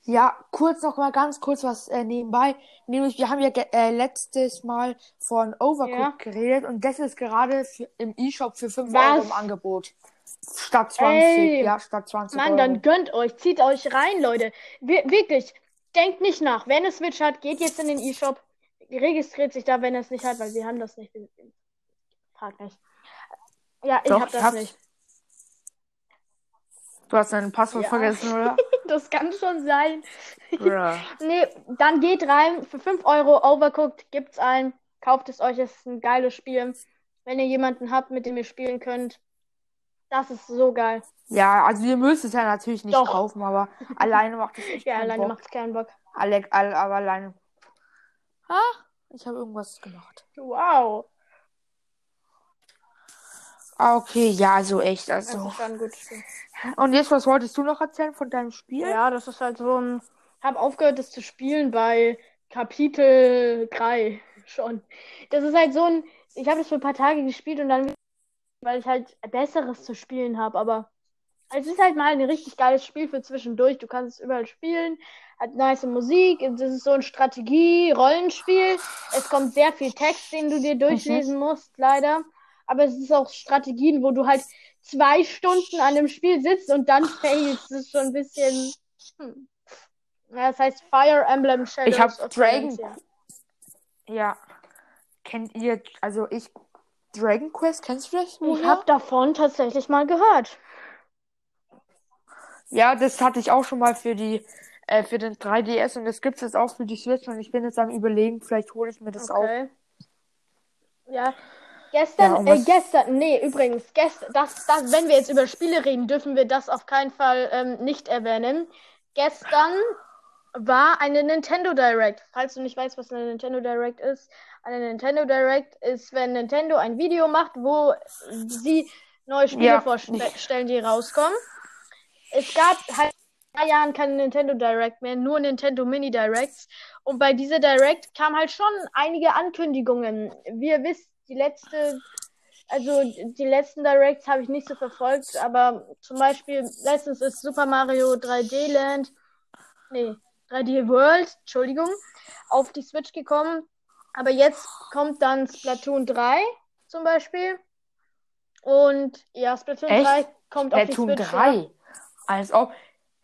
Ja, kurz noch mal ganz kurz was äh, nebenbei. Nämlich, wir haben ja äh, letztes Mal von Overcooked Ja. geredet und das ist gerade für, im E-Shop für 5 Was? Euro im Angebot. Statt 20. Ey. Ja, statt 20 Mann, Euro. dann gönnt euch, zieht euch rein, Leute. Wir, wirklich, denkt nicht nach. Wenn es Switch hat, geht jetzt in den E-Shop, registriert sich da, wenn er es nicht hat, weil wir haben das nicht. Frag nicht. Ja, ich Doch, hab ich das hab's. nicht. Du hast dein Passwort Ja. vergessen, oder? Das kann schon sein. Bruh. Nee, dann geht rein. Für 5 Euro Overcooked gibt's ein. Kauft es euch, es ist ein geiles Spiel. Wenn ihr jemanden habt, mit dem ihr spielen könnt. Das ist so geil. Ja, also ihr müsst es ja natürlich nicht Doch. kaufen, aber alleine macht es Ja, keinen alleine Bock. macht's keinen Bock. Alle, alle, aber alleine. Ah, ich habe irgendwas gemacht. Wow. Ah, okay, ja, also echt, Das also. ist schon ein gutes Spiel. Und jetzt, was wolltest du noch erzählen von deinem Spiel? Ja, das ist halt so ein. Ich habe aufgehört, das zu spielen bei Kapitel 3 schon. Das ist halt so ein. Ich habe das für ein paar Tage gespielt und dann, weil ich halt Besseres zu spielen habe, aber es ist halt mal ein richtig geiles Spiel für zwischendurch. Du kannst es überall spielen, hat nice Musik. Das ist so ein Strategie-Rollenspiel. Es kommt sehr viel Text, den du dir durchlesen musst, leider. Aber es ist auch Strategien, wo du halt zwei Stunden an dem Spiel sitzt und dann failst. Das ist schon ein bisschen. Hm. Ja, das heißt Fire Emblem Shadows Ich hab Dragon- Valencia. Ja. Kennt ihr, also ich, Dragon Quest, kennst du das? Ich woher? habe davon tatsächlich mal gehört. Ja, das hatte ich auch schon mal für die, äh, für den 3DS und das gibt's jetzt auch für die Switch und ich bin jetzt am überlegen, vielleicht hole ich mir das auch. Okay. Ja. Gestern, Ja, äh, gestern, nee, übrigens, gestern, das, das, wenn wir jetzt über Spiele reden, dürfen wir das auf keinen Fall ähm, nicht erwähnen. Gestern war eine Nintendo Direct. Falls du nicht weißt, was eine Nintendo Direct ist, eine Nintendo Direct ist, wenn Nintendo ein Video macht, wo sie neue Spiele Ja, vorstellen, die rauskommen. Es gab halt in drei Jahren keine Nintendo Direct mehr, nur Nintendo Mini Directs. Und bei dieser Direct kam halt schon einige Ankündigungen. Wie ihr wisst, die letzte, also die letzten Directs habe ich nicht so verfolgt, aber zum Beispiel letztens ist Super Mario 3D Land, nee, 3D World, Entschuldigung, auf die Switch gekommen. Aber jetzt kommt dann Splatoon 3 zum Beispiel. Und ja, Splatoon Echt? 3 kommt auf die Splatoon Switch. 3. Ja, Als ob.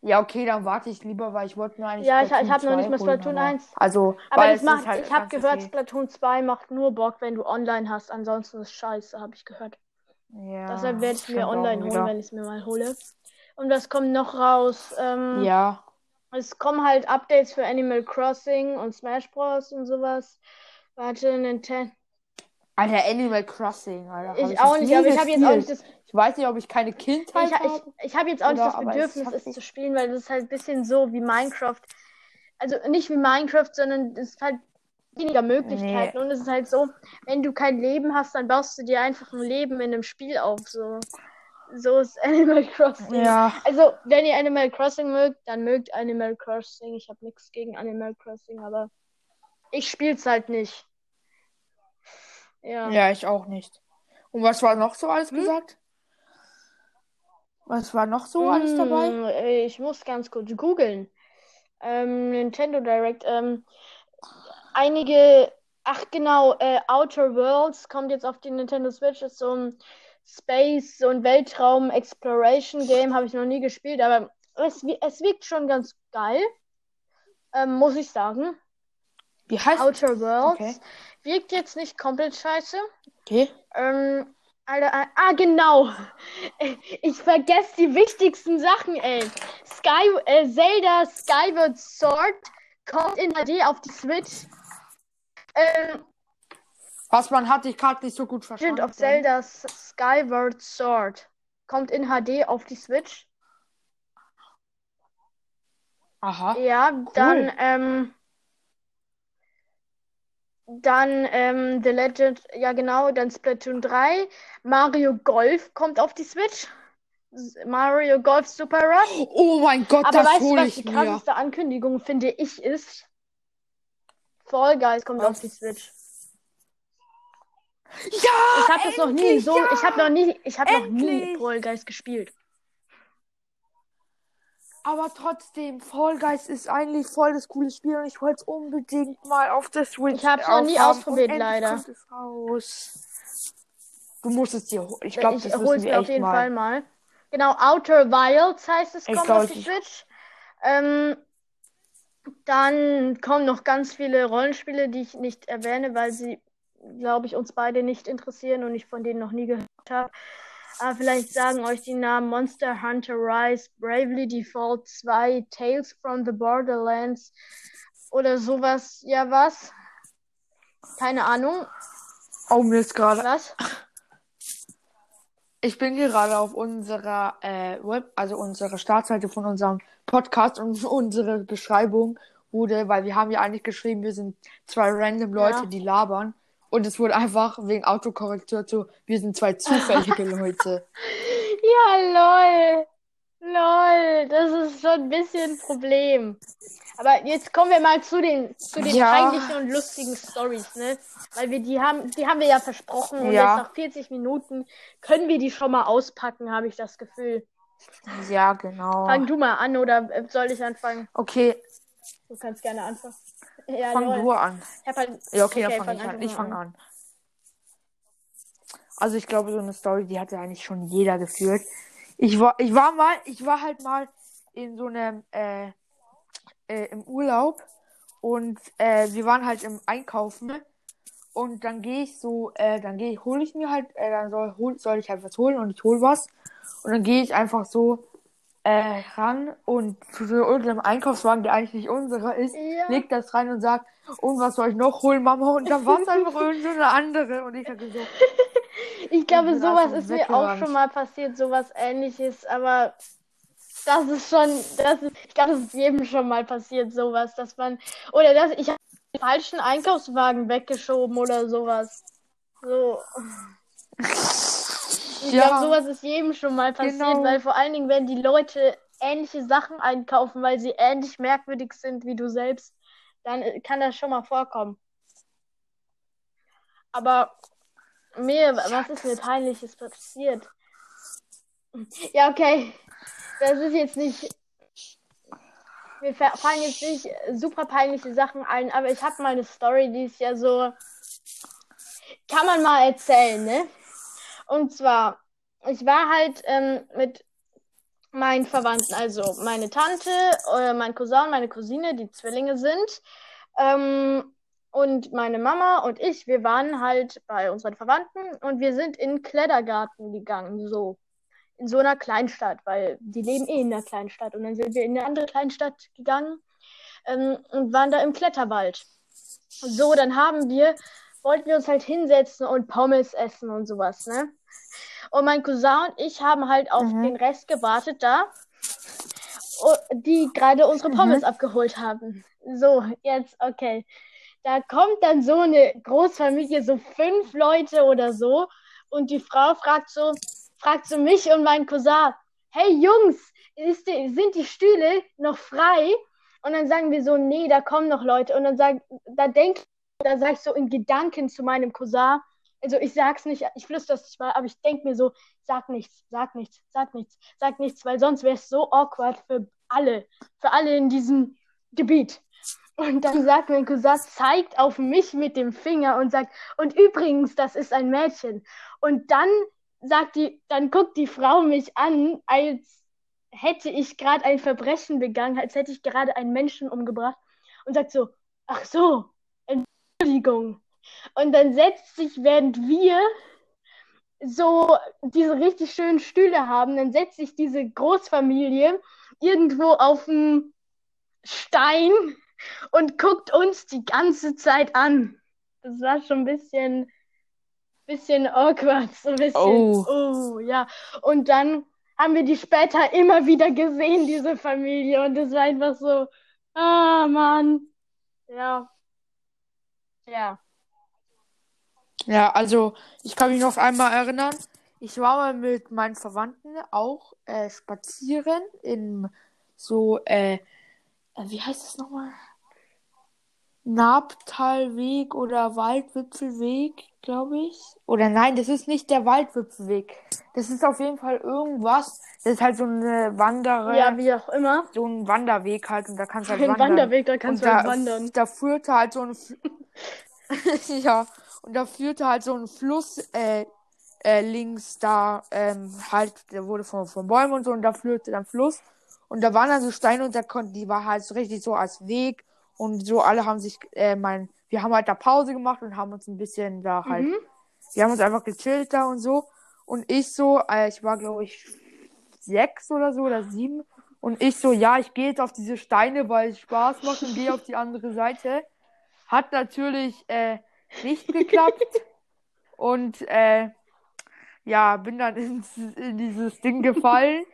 Ja, okay, dann warte ich lieber, weil ich wollte mir eigentlich Ja, ich- Splatoon ich hab noch 2 nicht mal Splatoon aber- 1. Also, aber es macht, halt ich habe gehört, okay. Splatoon 2 macht nur Bock, wenn du online hast. Ansonsten ist scheiße, habe ich gehört. Ja, Deshalb werde ich mir online holen, wenn ich es mir mal hole. Und was kommt noch raus? Ähm, Ja, Es kommen halt Updates für Animal Crossing und Smash Bros. und sowas. Warte, Nintendo. Alter, Animal Crossing, Alter. Ich ich auch nicht, aber ich habe jetzt auch nicht das. Ich weiß nicht, ob ich keine Kindheit Ich, ich, habe. ich habe jetzt auch nicht Oder- das aber es Bedürfnis, es sich- zu spielen, weil das ist halt ein bisschen so wie Minecraft. Also nicht wie Minecraft, sondern es ist halt weniger Möglichkeiten. Und es ist halt so, wenn du kein Leben hast, dann baust du dir einfach ein Leben in einem Spiel auf. So, so ist Animal Crossing. Ja, Also, wenn ihr Animal Crossing mögt, dann mögt Animal Crossing. Ich habe nichts gegen Animal Crossing, aber ich spiel's halt nicht. Ja. ja, ich auch nicht. Und was war noch so alles Hm? gesagt? Was war noch so alles dabei? Hm, äh, Ich muss ganz kurz googeln. Ähm, Nintendo Direct. Ähm, einige, ach genau, äh, Outer Worlds kommt jetzt auf die Nintendo Switch. Ist so ein Space, so ein Weltraum Exploration Game. Habe ich noch nie gespielt, aber es, es wirkt schon ganz geil. Ähm, muss ich sagen. Wie heißt Outer Worlds. Okay. Wirkt jetzt nicht komplett scheiße. Okay. Ähm, Alter, äh, ah, genau. Ich vergesse die wichtigsten Sachen, ey. Sky, äh, Zelda Skyward Sword kommt in HD auf die Switch. Ähm, Was man hat, ich gerade nicht so gut verstanden. Legend of Zelda Skyward Sword kommt in HD auf die Switch. Aha. Ja, dann, ähm, dann, ähm, The Legend, ja genau, dann Splatoon 3. Mario Golf kommt auf die Switch. Mario Golf Super Rush. Oh mein Gott, Aber das weißt du, hole was ich die mir. krasseste Ankündigung, finde ich, ist? Fall Guys kommt Was? auf die Switch. Ja! Ich habe das noch nie so, ja! ich habe noch nie, ich habe noch nie! Fall Guys gespielt. Aber trotzdem, Fall Guys ist eigentlich voll das coole Spiel und ich wollte es unbedingt mal auf der Switch Ich hab's noch nie ausprobiert, leider. Es. Du musst es dir holen. Ich glaube, das hol's müssen wir auf jeden mal. Fall mal. Genau, Outer Wilds heißt es, kommt auf die Switch. Ähm, dann kommen noch ganz viele Rollenspiele, die ich nicht erwähne, weil sie, glaube ich, uns beide nicht interessieren und ich von denen noch nie gehört habe. Aber vielleicht sagen euch die Namen Monster Hunter Rise, Bravely Default 2, Tales from the Borderlands oder sowas. Ja, was? Keine Ahnung. Oh, mir ist gerade. Was? Ich bin gerade auf unserer äh, Web, also unsere Startseite von unserem Podcast und unsere Beschreibung wurde, weil wir haben ja eigentlich geschrieben, wir sind zwei random Leute, Ja. die labern. Und es wurde einfach wegen Autokorrektur zu, wir sind zwei zufällige Leute. Ja, lol. Lol, das ist schon ein bisschen ein Problem. Aber jetzt kommen wir mal zu den, zu den Ja. peinlichen und lustigen Stories, ne? Weil wir die haben, die haben wir ja versprochen und Ja. jetzt nach 40 Minuten können wir die schon mal auspacken, habe ich das Gefühl. Ja, genau. Fang du mal an oder äh, soll ich anfangen? Okay, Du kannst gerne anfangen. Ja, fang du an. Halt, Ja, okay, dann Okay, fange fang ich an. Ich fange an. Also ich glaube, so eine Story, die hatte eigentlich schon jeder geführt. Ich war, ich war mal, ich war halt mal in so einem, äh, äh, im Urlaub und äh, wir waren halt im Einkaufen und dann gehe ich so, äh, dann gehe ich, hole ich mir halt, äh, dann soll, hol, soll ich halt was holen und ich hol was und dann gehe ich einfach so äh, ran und zu irgendeinem Einkaufswagen, der eigentlich nicht unserer ist, Ja. legt das rein und sagt, und was soll ich noch holen, Mama? Und dann war es einfach irgendeine andere. Und ich hatte so, Ich glaube, sowas ist mir auch schon mal passiert, sowas ähnliches, aber das ist schon, das ist, ich glaube, das ist jedem schon mal passiert, sowas, dass man, oder dass ich habe den falschen Einkaufswagen weggeschoben oder sowas. So. Ich Ja. glaube, sowas ist jedem schon mal passiert, Genau. weil vor allen Dingen, wenn die Leute ähnliche Sachen einkaufen, weil sie ähnlich merkwürdig sind wie du selbst, dann äh, kann das schon mal vorkommen. Aber mir, was ist mir peinliches passiert? Ja, okay. Das ist jetzt nicht. Mir fa- fallen jetzt nicht super peinliche Sachen ein, aber ich habe mal eine Story, die ist ja so. Kann man mal erzählen, ne? Und zwar, ich war halt ähm, mit meinen Verwandten, also meine Tante, äh, mein Cousin, meine Cousine, die Zwillinge sind. Ähm, und meine Mama und ich, wir waren halt bei unseren Verwandten und wir sind in Klettergarten gegangen, so. In so einer Kleinstadt, weil die leben eh in einer Kleinstadt. Und dann sind wir in eine andere Kleinstadt gegangen ähm, und waren da im Kletterwald. So, dann haben wir, wollten wir uns halt hinsetzen und Pommes essen und sowas, ne? Und mein Cousin und ich haben halt auf Mhm. den Rest gewartet da, die gerade unsere Pommes abgeholt haben. So, jetzt, okay. Da kommt dann so eine Großfamilie, so fünf Leute oder so, und die Frau fragt so, fragt so mich und meinen Cousin, hey Jungs, ist die, sind die Stühle noch frei? Und dann sagen wir so, nee, da kommen noch Leute. Und dann sag, da denk, da sag ich so in Gedanken zu meinem Cousin, also ich sag's nicht, ich flüster es nicht mal, aber ich denk mir so, sag nichts, sag nichts, sag nichts, sag nichts, weil sonst wäre es so awkward für alle, für alle in diesem Gebiet. Und dann sagt mein Cousin, zeigt auf mich mit dem Finger und sagt, und übrigens, das ist ein Mädchen. Und dann sagt die, dann guckt die Frau mich an, als hätte ich gerade ein Verbrechen begangen, als hätte ich gerade einen Menschen umgebracht und sagt so, ach so, Entschuldigung. Und dann setzt sich, während wir so diese richtig schönen Stühle haben, dann setzt sich diese Großfamilie irgendwo auf einen Stein und guckt uns die ganze Zeit an. Das war schon ein bisschen, bisschen awkward, so ein bisschen. Oh. oh ja. Und dann haben wir die später immer wieder gesehen, diese Familie. Und es war einfach so, ah, Mann. Ja. Ja. Ja, also ich kann mich noch einmal erinnern. Ich war mal mit meinen Verwandten auch äh, spazieren in so, äh, äh, wie heißt das nochmal? Nabtalweg oder Waldwipfelweg, glaube ich. Oder nein, das ist nicht der Waldwipfelweg. Das ist auf jeden Fall irgendwas. Das ist halt so eine Wanderer. Ja, wie auch immer. So ein Wanderweg halt und da kannst du halt Ein wandern. Wanderweg, da kannst und du halt da, wandern. Da führte halt so ein ja und da führte halt so ein Fluss äh, äh, links da ähm, halt der wurde von, von Bäumen und so und da führte dann Fluss. Und da waren dann so Steine und da konnten die war halt so richtig so als Weg. Und so alle haben sich äh, mein wir haben halt da Pause gemacht und haben uns ein bisschen da halt Mhm. wir haben uns einfach gechillt da und so. Und ich so äh, ich war glaube ich sechs oder so oder sieben. Und ich so ja ich gehe jetzt auf diese Steine weil es Spaß macht und gehe auf die andere Seite hat natürlich äh, nicht geklappt. Und äh, ja, bin dann ins, in dieses Ding gefallen.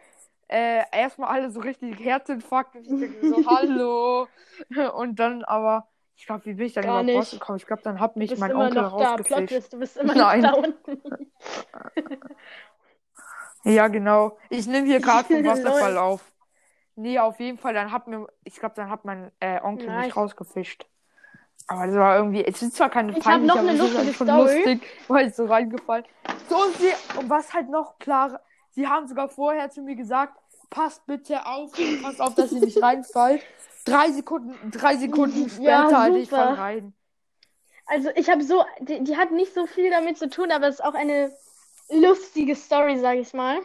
Äh, erstmal alle so richtig Herzinfarkt. Und ich denke so, hallo. Und dann aber, ich glaube, wie bin ich dann Gar überhaupt nicht. rausgekommen? Ich glaube, dann hat mich mein Onkel rausgefischt. Du bist immer Nein. noch da unten. Ja, genau. Ich nehme hier gerade vom Wasserfall auf. Nee, auf jeden Fall, dann hat mir, ich glaube, dann hat mein äh, Onkel Nice. mich rausgefischt. Aber das war irgendwie, es ist zwar keine Ich peinlich, noch aber eine es ist halt lustige schon Story. lustig, weil ich so reingefallen. So, und sie, und was halt noch klarer, sie haben sogar vorher zu mir gesagt, passt bitte auf, passt auf, dass ihr nicht reinfallt. Drei Sekunden, drei Sekunden später, Ja, Alter, ich super. fall rein. Also ich habe so, die, die hat nicht so viel damit zu tun, aber es ist auch eine lustige Story, sage ich mal.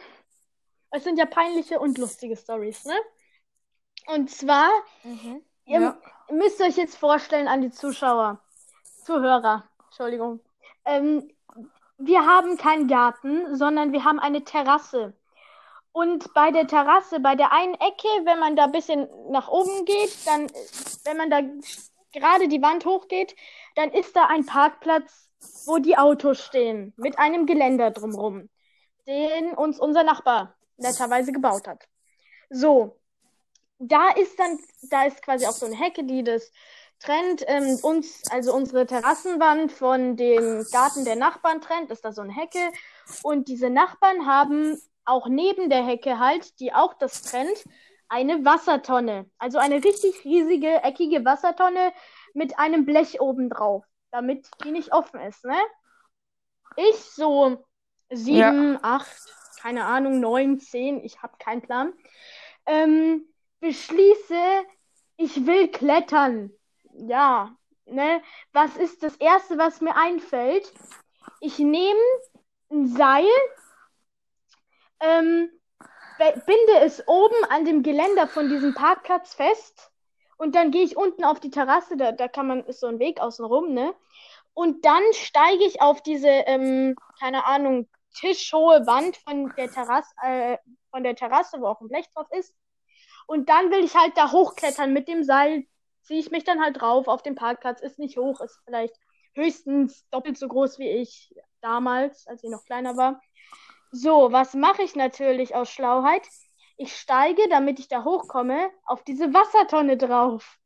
Es sind ja peinliche und lustige Stories, ne? Und zwar, ihr Ja. müsst euch jetzt vorstellen an die Zuschauer, Zuhörer, Entschuldigung. Ähm, wir haben keinen Garten, sondern wir haben eine Terrasse. Und bei der Terrasse, bei der einen Ecke, wenn man da ein bisschen nach oben geht, dann, wenn man da gerade die Wand hochgeht, dann ist da ein Parkplatz, wo die Autos stehen, mit einem Geländer drumrum, den uns unser Nachbar netterweise gebaut hat. So, da ist dann, da ist quasi auch so eine Hecke, die das trennt, ähm, uns, also unsere Terrassenwand von dem Garten der Nachbarn trennt, ist da so eine Hecke. Und diese Nachbarn haben auch neben der Hecke halt, die auch das trennt, eine Wassertonne. Also eine richtig riesige, eckige Wassertonne mit einem Blech oben drauf, damit die nicht offen ist, ne? Ich so sieben, acht, keine Ahnung, neun, zehn, ich habe keinen Plan. Ähm, beschließe, ich will klettern. Ja, ne? Was ist das Erste, was mir einfällt? Ich nehme ein Seil, ähm, binde es oben an dem Geländer von diesem Parkplatz fest und dann gehe ich unten auf die Terrasse, da, da kann man, ist so ein Weg außen rum, ne? Und dann steige ich auf diese, ähm, keine Ahnung, tischhohe Wand von der Terrasse, äh, von der Terrasse, wo auch ein Blech drauf ist. Und dann will ich halt da hochklettern mit dem Seil, ziehe ich mich dann halt drauf auf den Parkplatz, ist nicht hoch, ist vielleicht höchstens doppelt so groß wie ich damals, als ich noch kleiner war. So, was mache ich natürlich aus Schlauheit? Ich steige, damit ich da hochkomme, auf diese Wassertonne drauf.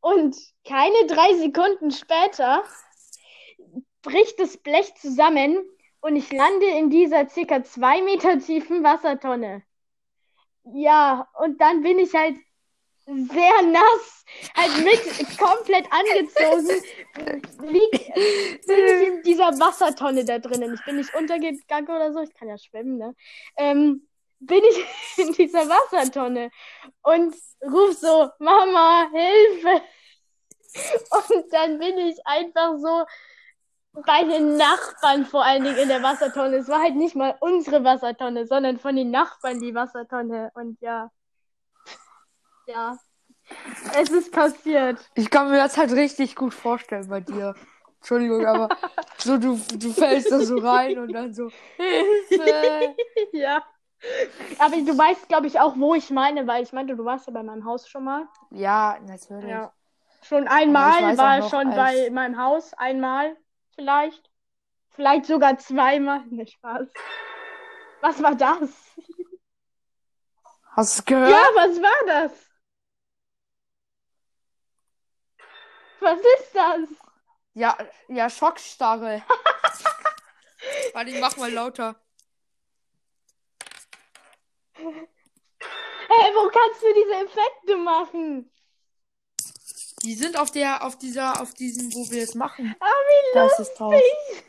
Und keine drei Sekunden später bricht das Blech zusammen und ich lande in dieser circa zwei Meter tiefen Wassertonne. Ja, und dann bin ich halt sehr nass, halt mit komplett angezogen, lieg, bin ich in dieser Wassertonne da drinnen. Ich bin nicht untergegangen oder so, ich kann ja schwimmen, ne? Ähm, bin ich in dieser Wassertonne und ruf so, Mama, Hilfe! Und dann bin ich einfach so bei den Nachbarn vor allen Dingen in der Wassertonne. Es war halt nicht mal unsere Wassertonne, sondern von den Nachbarn die Wassertonne. Und ja, ja, Es ist passiert. Ich kann mir das halt richtig gut vorstellen bei dir. Entschuldigung, aber so du, du fällst da so rein und dann so Hilfe. ja. Aber du weißt, glaube ich, auch, wo ich meine, weil ich meinte, du warst ja bei meinem Haus schon mal. Ja, natürlich. Ja. Schon einmal war er schon als- bei meinem Haus. Einmal vielleicht. Vielleicht sogar zweimal. Ne, Spaß. Was war das? Hast du es gehört? Ja, was war das? Was ist das? Ja, ja, Schockstarre. Warte, ich mach mal lauter. Hey, wo kannst du diese Effekte machen? Die sind auf der, auf dieser, auf diesem, wo wir es machen. Ah, wie Da ist es drauf. lustig.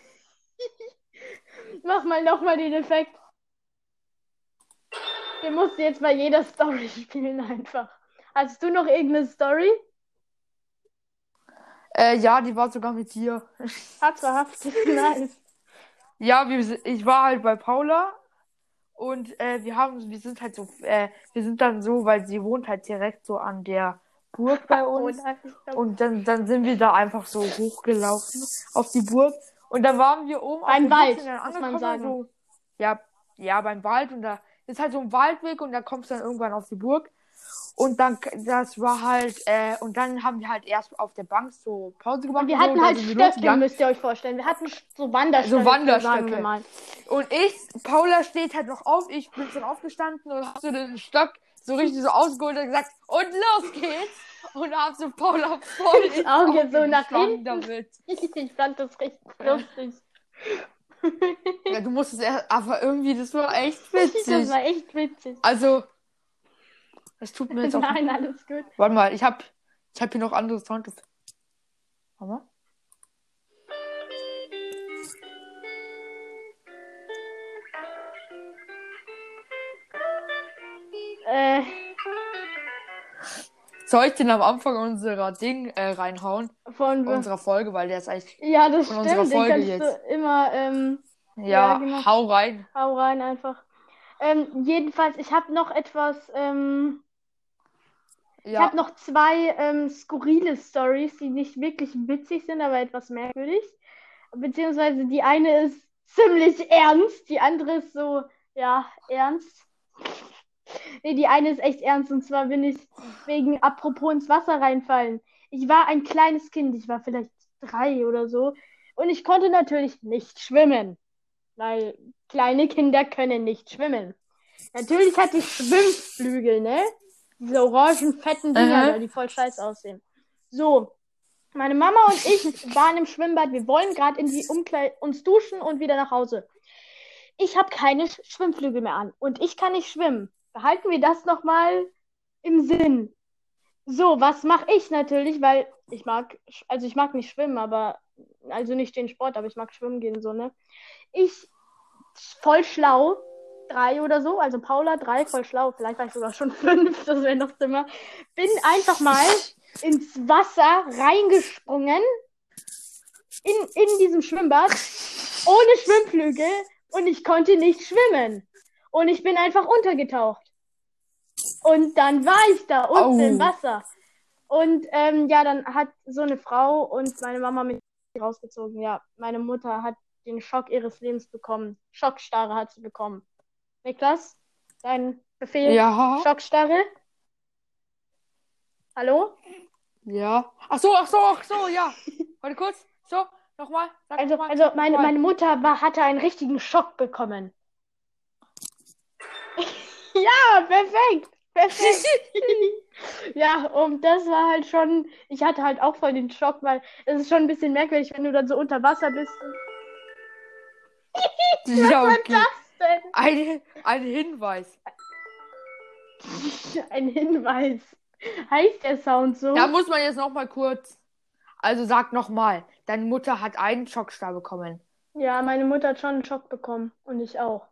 Mach mal nochmal den Effekt. Den musst du jetzt bei jeder Story spielen einfach. Hast du noch irgendeine Story? Äh, ja, die war sogar mit dir. Hat wahrhaftig. Nice. Ja, wir, ich war halt bei Paula und äh, wir haben, wir sind halt so, äh, wir sind dann so, weil sie wohnt halt direkt so an der Burg bei uns. Ich glaub, Und dann, dann sind wir da einfach so hochgelaufen auf die Burg. Und dann waren wir oben auf Beim Wald, muss man angekommen, sagen. So, ja, ja, beim Wald. Und da ist halt so ein Waldweg und da kommst du dann irgendwann auf die Burg. Und dann, das war halt, äh, und dann haben wir halt erst auf der Bank so Pause gemacht. Und wir so, hatten und dann halt Stöcke, müsst ihr euch vorstellen. Wir hatten so Wanderstöcke, So Wanderstöcke. Und ich, Paula steht halt noch auf, ich bin schon aufgestanden und hab so den Stock so richtig so ausgeholt und gesagt, und los geht's! Und hab so Paula voll ins Auge so nach hinten. damit. Ich fand das richtig lustig. Ja, du musstest erst, aber irgendwie, das war echt Das witzig. war echt witzig. Also, das tut mir jetzt auch. Nein, alles gut. Warte mal, ich hab, ich hab hier noch andere Sound. Warte mal. Äh, Soll ich den am Anfang unserer Ding äh, reinhauen? von Unserer Folge, weil der ist eigentlich. Ja, das von stimmt. unserer Folge jetzt. immer, ähm, Ja, Ja, genau. hau rein. hau rein einfach. Ähm, jedenfalls, ich habe noch etwas, ähm, ich Ja. habe noch zwei ähm, skurrile Stories, die nicht wirklich witzig sind, aber etwas merkwürdig. Beziehungsweise die eine ist ziemlich ernst, die andere ist so, ja, ernst. Nee, die eine ist echt ernst und zwar bin ich wegen apropos ins Wasser reinfallen. Ich war ein kleines Kind, ich war vielleicht drei oder so und ich konnte natürlich nicht schwimmen, weil kleine Kinder können nicht schwimmen. Natürlich hatte ich Schwimmflügel, ne? Diese orangen, fetten Dinger die voll scheiß aussehen. So, meine Mama und ich waren im Schwimmbad. Wir wollen gerade in die Umkleid uns duschen und wieder nach Hause. Ich habe keine Sch- Schwimmflügel mehr an und ich kann nicht schwimmen. Behalten wir das nochmal im Sinn. So, was mache ich natürlich, weil ich mag, also ich mag nicht schwimmen, aber, also nicht den Sport, aber ich mag schwimmen gehen, so, ne? Ich, voll schlau, drei oder so, also Paula drei, voll schlau, vielleicht war ich sogar schon fünf, das wäre noch dümmer, bin einfach mal ins Wasser reingesprungen, in, in diesem Schwimmbad, ohne Schwimmflügel und ich konnte nicht schwimmen. Und ich bin einfach untergetaucht. Und dann war ich da unten Au. im Wasser. Und ähm, ja, dann hat so eine Frau und meine Mama mich rausgezogen. Ja, meine Mutter hat den Schock ihres Lebens bekommen. Schockstarre hat sie bekommen. Niklas, dein Befehl? Ja. Schockstarre? Hallo? Ja. Ach so, ach so, ach so, ja. Warte kurz. So, nochmal. Also, mal, also meine, mal. meine Mutter war, hatte einen richtigen Schock bekommen. ja, perfekt. Ja, und das war halt schon, ich hatte halt auch voll den Schock, weil es ist schon ein bisschen merkwürdig, wenn du dann so unter Wasser bist. Ja, Was okay. war das denn? Ein, ein Hinweis. Ein Hinweis. Heißt der Sound so? Da muss man jetzt nochmal kurz. Also sag nochmal. Deine Mutter hat einen Schockstar bekommen. Ja, meine Mutter hat schon einen Schock bekommen. Und ich auch.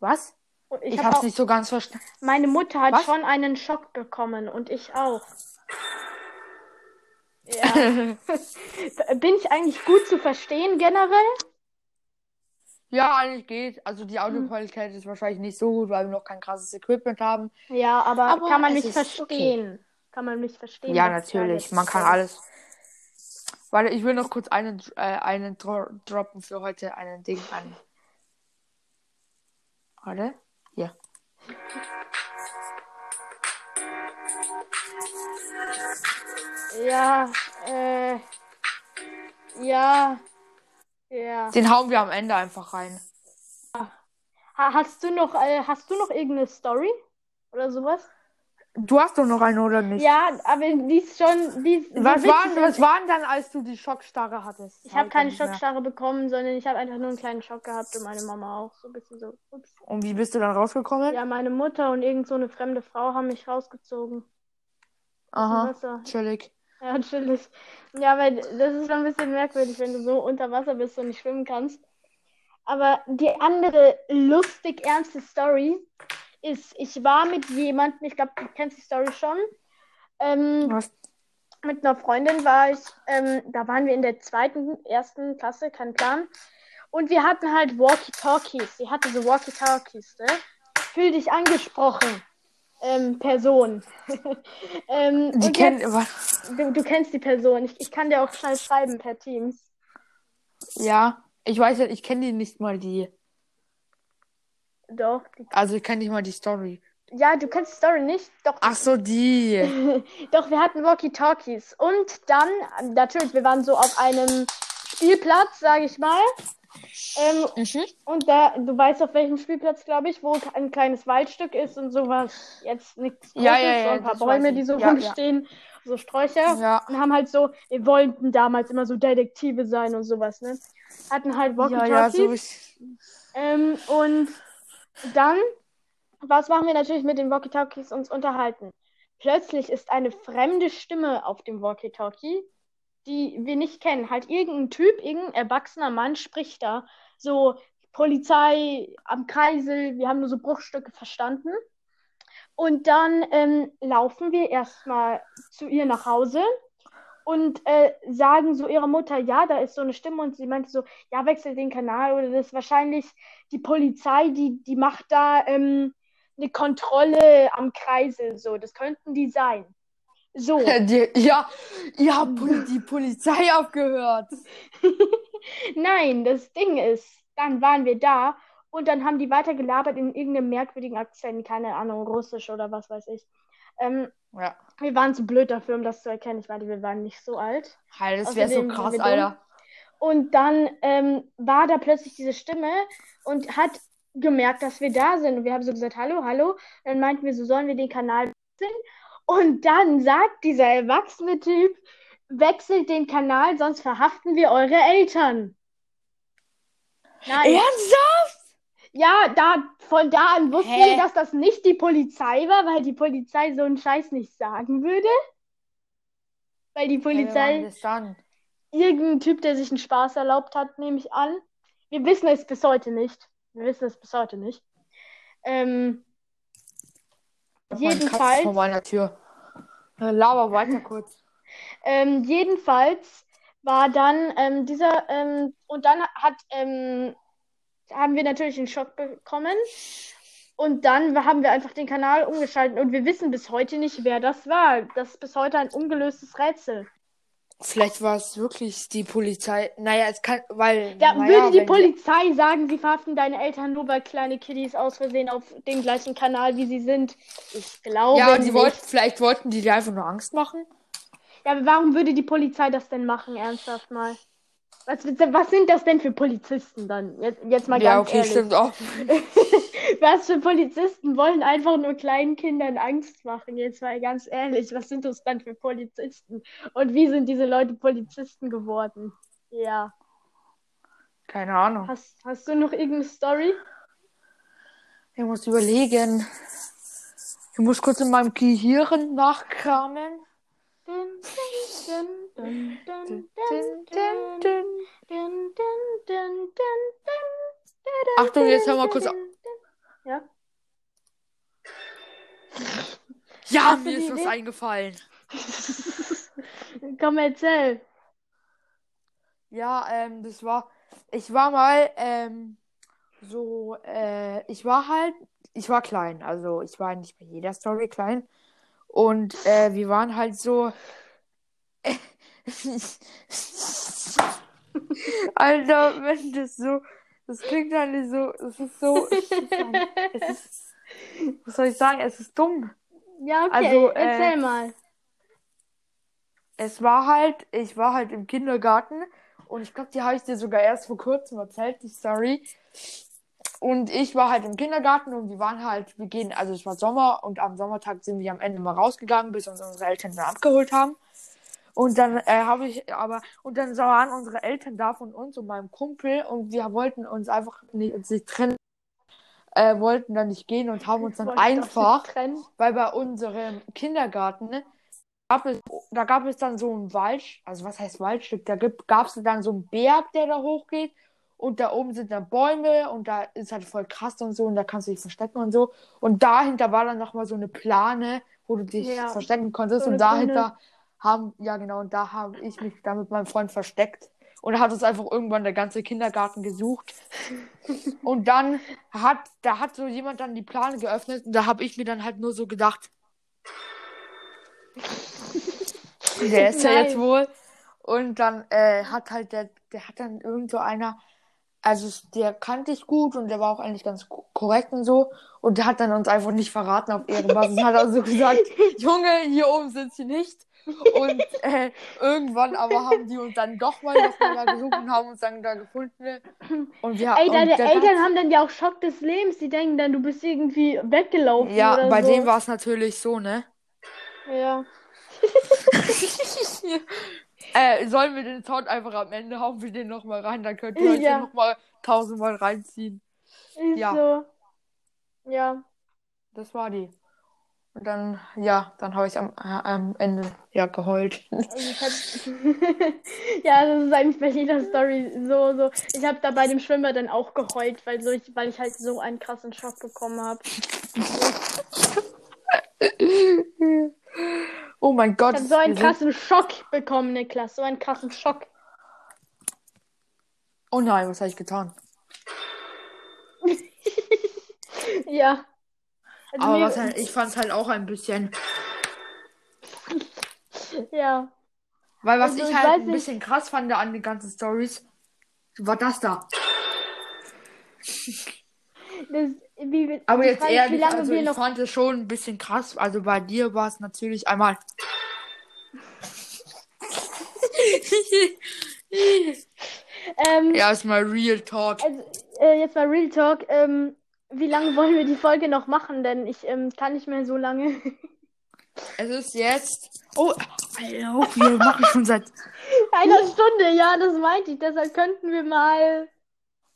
Was? Und Ich, ich hab hab's auch, nicht so ganz verstanden. meine Mutter hat Was? schon einen Schock bekommen. Und ich auch. Ja. Bin ich eigentlich gut zu verstehen generell? Ja, eigentlich geht. Also die Audioqualität ist wahrscheinlich nicht so gut, weil wir noch kein krasses Equipment haben. Ja, aber, Aber kann man es mich verstehen? Kann man mich verstehen? Ja, natürlich. Man kann alles. Warte, ich will noch kurz einen, äh, einen dro droppen für heute, einen Ding an. Warte. Ja, äh. Ja. Ja. Den hauen wir am Ende einfach rein. Ha hast du noch, äh, hast du noch irgendeine Story? Oder sowas? Du hast doch noch einen, oder nicht? Ja, aber die ist schon. Die ist Was witzig war, und- was war denn dann, als du die Schockstarre hattest? Ich habe keine nicht mehr. Schockstarre bekommen, sondern ich habe einfach nur einen kleinen Schock gehabt und meine Mama auch. So ein bisschen so. Ups. Und wie bist du dann rausgekommen? Ja, meine Mutter und irgend so eine fremde Frau haben mich rausgezogen. Aha. Chillig. Ja, chillig. Ja, weil das ist schon ein bisschen merkwürdig, wenn du so unter Wasser bist und nicht schwimmen kannst. Aber die andere lustig ernste Story ist, ich war mit jemandem, ich glaube, du kennst die Story schon. Ähm, Was? mit einer Freundin war ich, ähm, da waren wir in der zweiten, ersten Klasse, kein Plan. Und wir hatten halt Walkie-Talkies. Sie hatte so Walkie-Talkies, ne? Fühl dich angesprochen, ähm, Person. ähm, Die kennen. jetzt- Du, du kennst die Person. Ich, ich kann dir auch schnell schreiben per Teams. Ja. Ich weiß ja, ich kenne die nicht mal die. Doch. Also ich kenne nicht mal die Story. ja, du kennst die Story nicht? Doch. Ach so, die. Doch, wir hatten Walkie-Talkies. Und dann, natürlich, wir waren so auf einem Spielplatz, sage ich mal. Ähm, Mhm. und da, du weißt auf welchem Spielplatz, glaube ich, wo ein kleines Waldstück ist und sowas. Jetzt nichts Großes, Ja, ja, ja, so ein paar Bäume, die so Ja, ja. rumstehen, so Sträucher. Ja. Und haben halt so, wir wollten damals immer so Detektive sein und sowas, ne? Hatten halt Ja, Walkie-Talkies. ja, so ich. Ähm, und dann, was machen wir natürlich mit den Walkie-Talkies uns unterhalten? Plötzlich ist eine fremde Stimme auf dem Walkie-Talkie, die wir nicht kennen. Halt irgendein Typ, irgendein erwachsener Mann spricht da. So Polizei am Kreisel, wir haben nur so Bruchstücke verstanden. Und dann ähm, laufen wir erstmal zu ihr nach Hause und äh, sagen so ihrer Mutter, ja, da ist so eine Stimme und sie meinte so, ja, wechsel den Kanal oder das ist wahrscheinlich die Polizei, die, die macht da ähm, eine Kontrolle am Kreisel, so, das könnten die sein. So, Ja, die, ja, Poli die Polizei abgehört. nein, das Ding ist, dann waren wir da und dann haben die weiter gelabert in irgendeinem merkwürdigen Akzent, keine Ahnung, Russisch oder was weiß ich. Ähm, Ja. wir waren zu blöd dafür, um das zu erkennen. Ich meine, wir waren nicht so alt. Halt, das wäre so krass. Alter. Und dann ähm, war da plötzlich diese Stimme und hat gemerkt, dass wir da sind. Und wir haben so gesagt, hallo, hallo. Und dann meinten wir, so sollen wir den Kanal wechseln. Und dann sagt dieser erwachsene Typ, wechselt den Kanal, sonst verhaften wir eure Eltern. Nein. Ernsthaft? Ja, da, von da an wussten Hä? wir, dass das nicht die Polizei war, weil die Polizei so einen Scheiß nicht sagen würde. Weil die Polizei dann? irgendein Typ, der sich einen Spaß erlaubt hat, nehme ich an. Wir wissen es bis heute nicht. Wir wissen es bis heute nicht. Ähm, jedenfalls, vor meiner Tür. Äh, Laber weiter kurz. ähm, jedenfalls war dann ähm, dieser, ähm, und dann hat, ähm, haben wir natürlich einen Schock bekommen. Und dann haben wir einfach den Kanal umgeschaltet und wir wissen bis heute nicht, wer das war. Das ist bis heute ein ungelöstes Rätsel. Vielleicht war es wirklich die Polizei. Naja, es kann, weil. Ja, naja, würde die Polizei sagen, sie verhaften deine Eltern nur, weil kleine Kiddies aus Versehen auf dem gleichen Kanal wie sie sind? Ich glaube Ja, die nicht. wollten, vielleicht wollten die dir einfach nur Angst machen. Ja, aber warum würde die Polizei das denn machen, ernsthaft mal? Was, was sind das denn für Polizisten dann? Jetzt, jetzt mal ja, ganz okay, ehrlich. stimmt auch. Was für Polizisten wollen einfach nur kleinen Kindern Angst machen? Jetzt mal ganz ehrlich, was sind das dann für Polizisten? Und wie sind diese Leute Polizisten geworden? Ja. Keine Ahnung. Hast, hast du noch irgendeine Story? Ich muss überlegen. Ich muss kurz in meinem Gehirn nachkramen. Dun, dun, dun, Achtung, jetzt hör mal kurz auf. Ja. Ja, mir ist was Idee? eingefallen. Komm, erzähl. Ja, ähm, das war. Ich war mal, ähm, so, äh, ich war halt, ich war klein, also ich war nicht bei jeder Story klein. Und äh, wir waren halt so. Alter, wenn das so. Das klingt halt so. Es ist so. Es ist, was soll ich sagen? Es ist dumm. Ja, okay, Also, äh, erzähl mal. Es war halt, ich war halt im Kindergarten und ich glaube, die habe ich dir sogar erst vor kurzem erzählt, die Story. Und ich war halt im Kindergarten und wir waren halt, wir gehen, also es war Sommer und am Sommertag sind wir am Ende mal rausgegangen, bis uns unsere Eltern dann abgeholt haben. Und dann äh, habe ich aber, und dann waren unsere Eltern da von uns und meinem Kumpel und wir wollten uns einfach nicht, uns nicht trennen, äh, wollten dann nicht gehen und haben uns dann einfach weil bei unserem Kindergarten ne, gab es, da gab es dann so ein Wald, also was heißt Waldstück? Da gab es dann so einen Berg, der da hochgeht und da oben sind dann Bäume und da ist halt voll krass und so und da kannst du dich verstecken und so. Und dahinter war dann nochmal so eine Plane, wo du dich Ja, verstecken konntest so und dahinter haben, ja genau, und da habe ich mich da mit meinem Freund versteckt. Und da hat uns einfach irgendwann der ganze Kindergarten gesucht. Und dann hat, da hat so jemand dann die Plane geöffnet und da habe ich mir dann halt nur so gedacht, der ist ja jetzt wohl. Und dann äh, hat halt der, der hat dann irgend so einer, also der kannte ich gut und der war auch eigentlich ganz ko- korrekt und so. Und der hat dann uns einfach nicht verraten auf Ehrenbasis. Und hat also gesagt, Junge, hier oben sind sie nicht. Und äh, irgendwann aber haben die uns dann doch mal noch mal da gesucht und haben uns dann da gefunden. Und wir Ey, deine Eltern haben dann ja auch Schock des Lebens. Die denken dann, du bist irgendwie weggelaufen Ja, oder bei so. dem war es natürlich so, ne? Ja. äh, sollen wir den Sound einfach am Ende hauen wir den nochmal rein, dann könnt ihr euch Ja. den nochmal tausendmal reinziehen. Ist Ja. so. Ja. Das war die. Und dann, ja, dann habe ich am, äh, am Ende ja geheult. Also ja, das ist eigentlich bei jeder Story so, so. Ich habe da bei dem Schwimmer dann auch geheult, weil, so ich, weil ich halt so einen krassen Schock bekommen habe. oh mein Gott. Ich habe so einen krassen Schock bekommen, Niklas. So einen krassen Schock. Oh nein, was habe ich getan? Ja. Also Aber was halt, ich fand es halt auch ein bisschen. Ja. Weil was Also, ich ich halt weiß ein nicht- bisschen krass fand an den ganzen Stories, war das da. Das, wie, Aber jetzt ist, wie ehrlich, lange also wir ich noch. fand es schon ein bisschen krass. Also bei dir war es natürlich einmal. Ähm, ja, ist mal Real Talk. Also, äh, jetzt mal Real Talk. Ähm, wie lange wollen wir die Folge noch machen? Denn ich ähm, kann nicht mehr so lange. Es ist jetzt. Oh, Alter, wir machen schon seit. Einer Stunde, ja, das meinte ich. Deshalb könnten wir mal.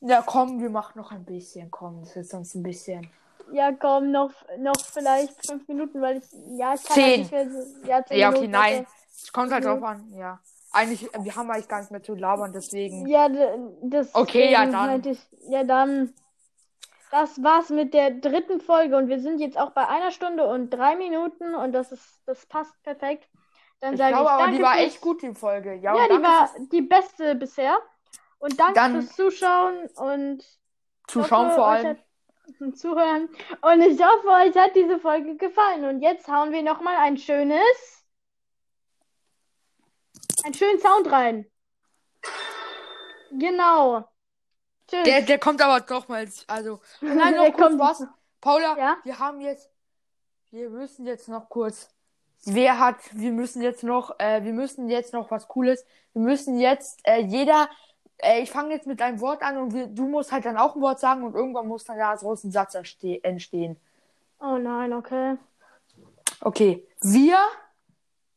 Ja, komm, wir machen noch ein bisschen. Komm, das ist sonst ein bisschen. Ja, komm, noch, noch vielleicht fünf Minuten, weil ich. Ja, ich kann Zehn. halt nicht mehr so. Ja, zehn Ja, okay, Minuten, nein. Es kommt halt Mhm. drauf an, ja. Eigentlich, wir haben eigentlich gar nicht mehr zu labern, deswegen. Ja, das. Okay, ja, dann. meinte Ich, ja, dann. Das war's mit der dritten Folge und wir sind jetzt auch bei einer Stunde und drei Minuten und das ist, das passt perfekt. Dann Ich sage glaube ich danke die war echt gut, die Folge. Ja, Ja, die war die beste bisher. Und danke Dann- fürs Zuschauen und Zuschauen hoffe, vor allem. hat- Zuhören. Und ich hoffe, euch hat diese Folge gefallen. Und jetzt hauen wir nochmal ein schönes, einen schönen Sound rein. Genau. Tschüss. Der, der kommt aber doch mal. Also, nein, noch kurz was. Paula, Ja? wir haben jetzt. Wir müssen jetzt noch kurz. Wer hat. Wir müssen jetzt noch. Äh, wir müssen jetzt noch was Cooles. Wir müssen jetzt. Äh, jeder. Äh, ich fange jetzt mit einem Wort an und wir, du musst halt dann auch ein Wort sagen und irgendwann muss dann daraus ein Satz entste- entstehen. Oh nein, okay. Okay. Wir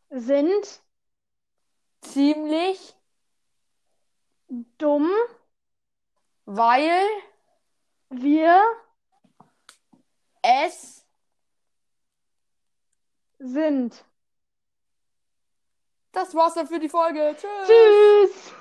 Sind ziemlich, dumm. Weil wir es sind. Das war's dann für die Folge. Tschüss. Tschüss.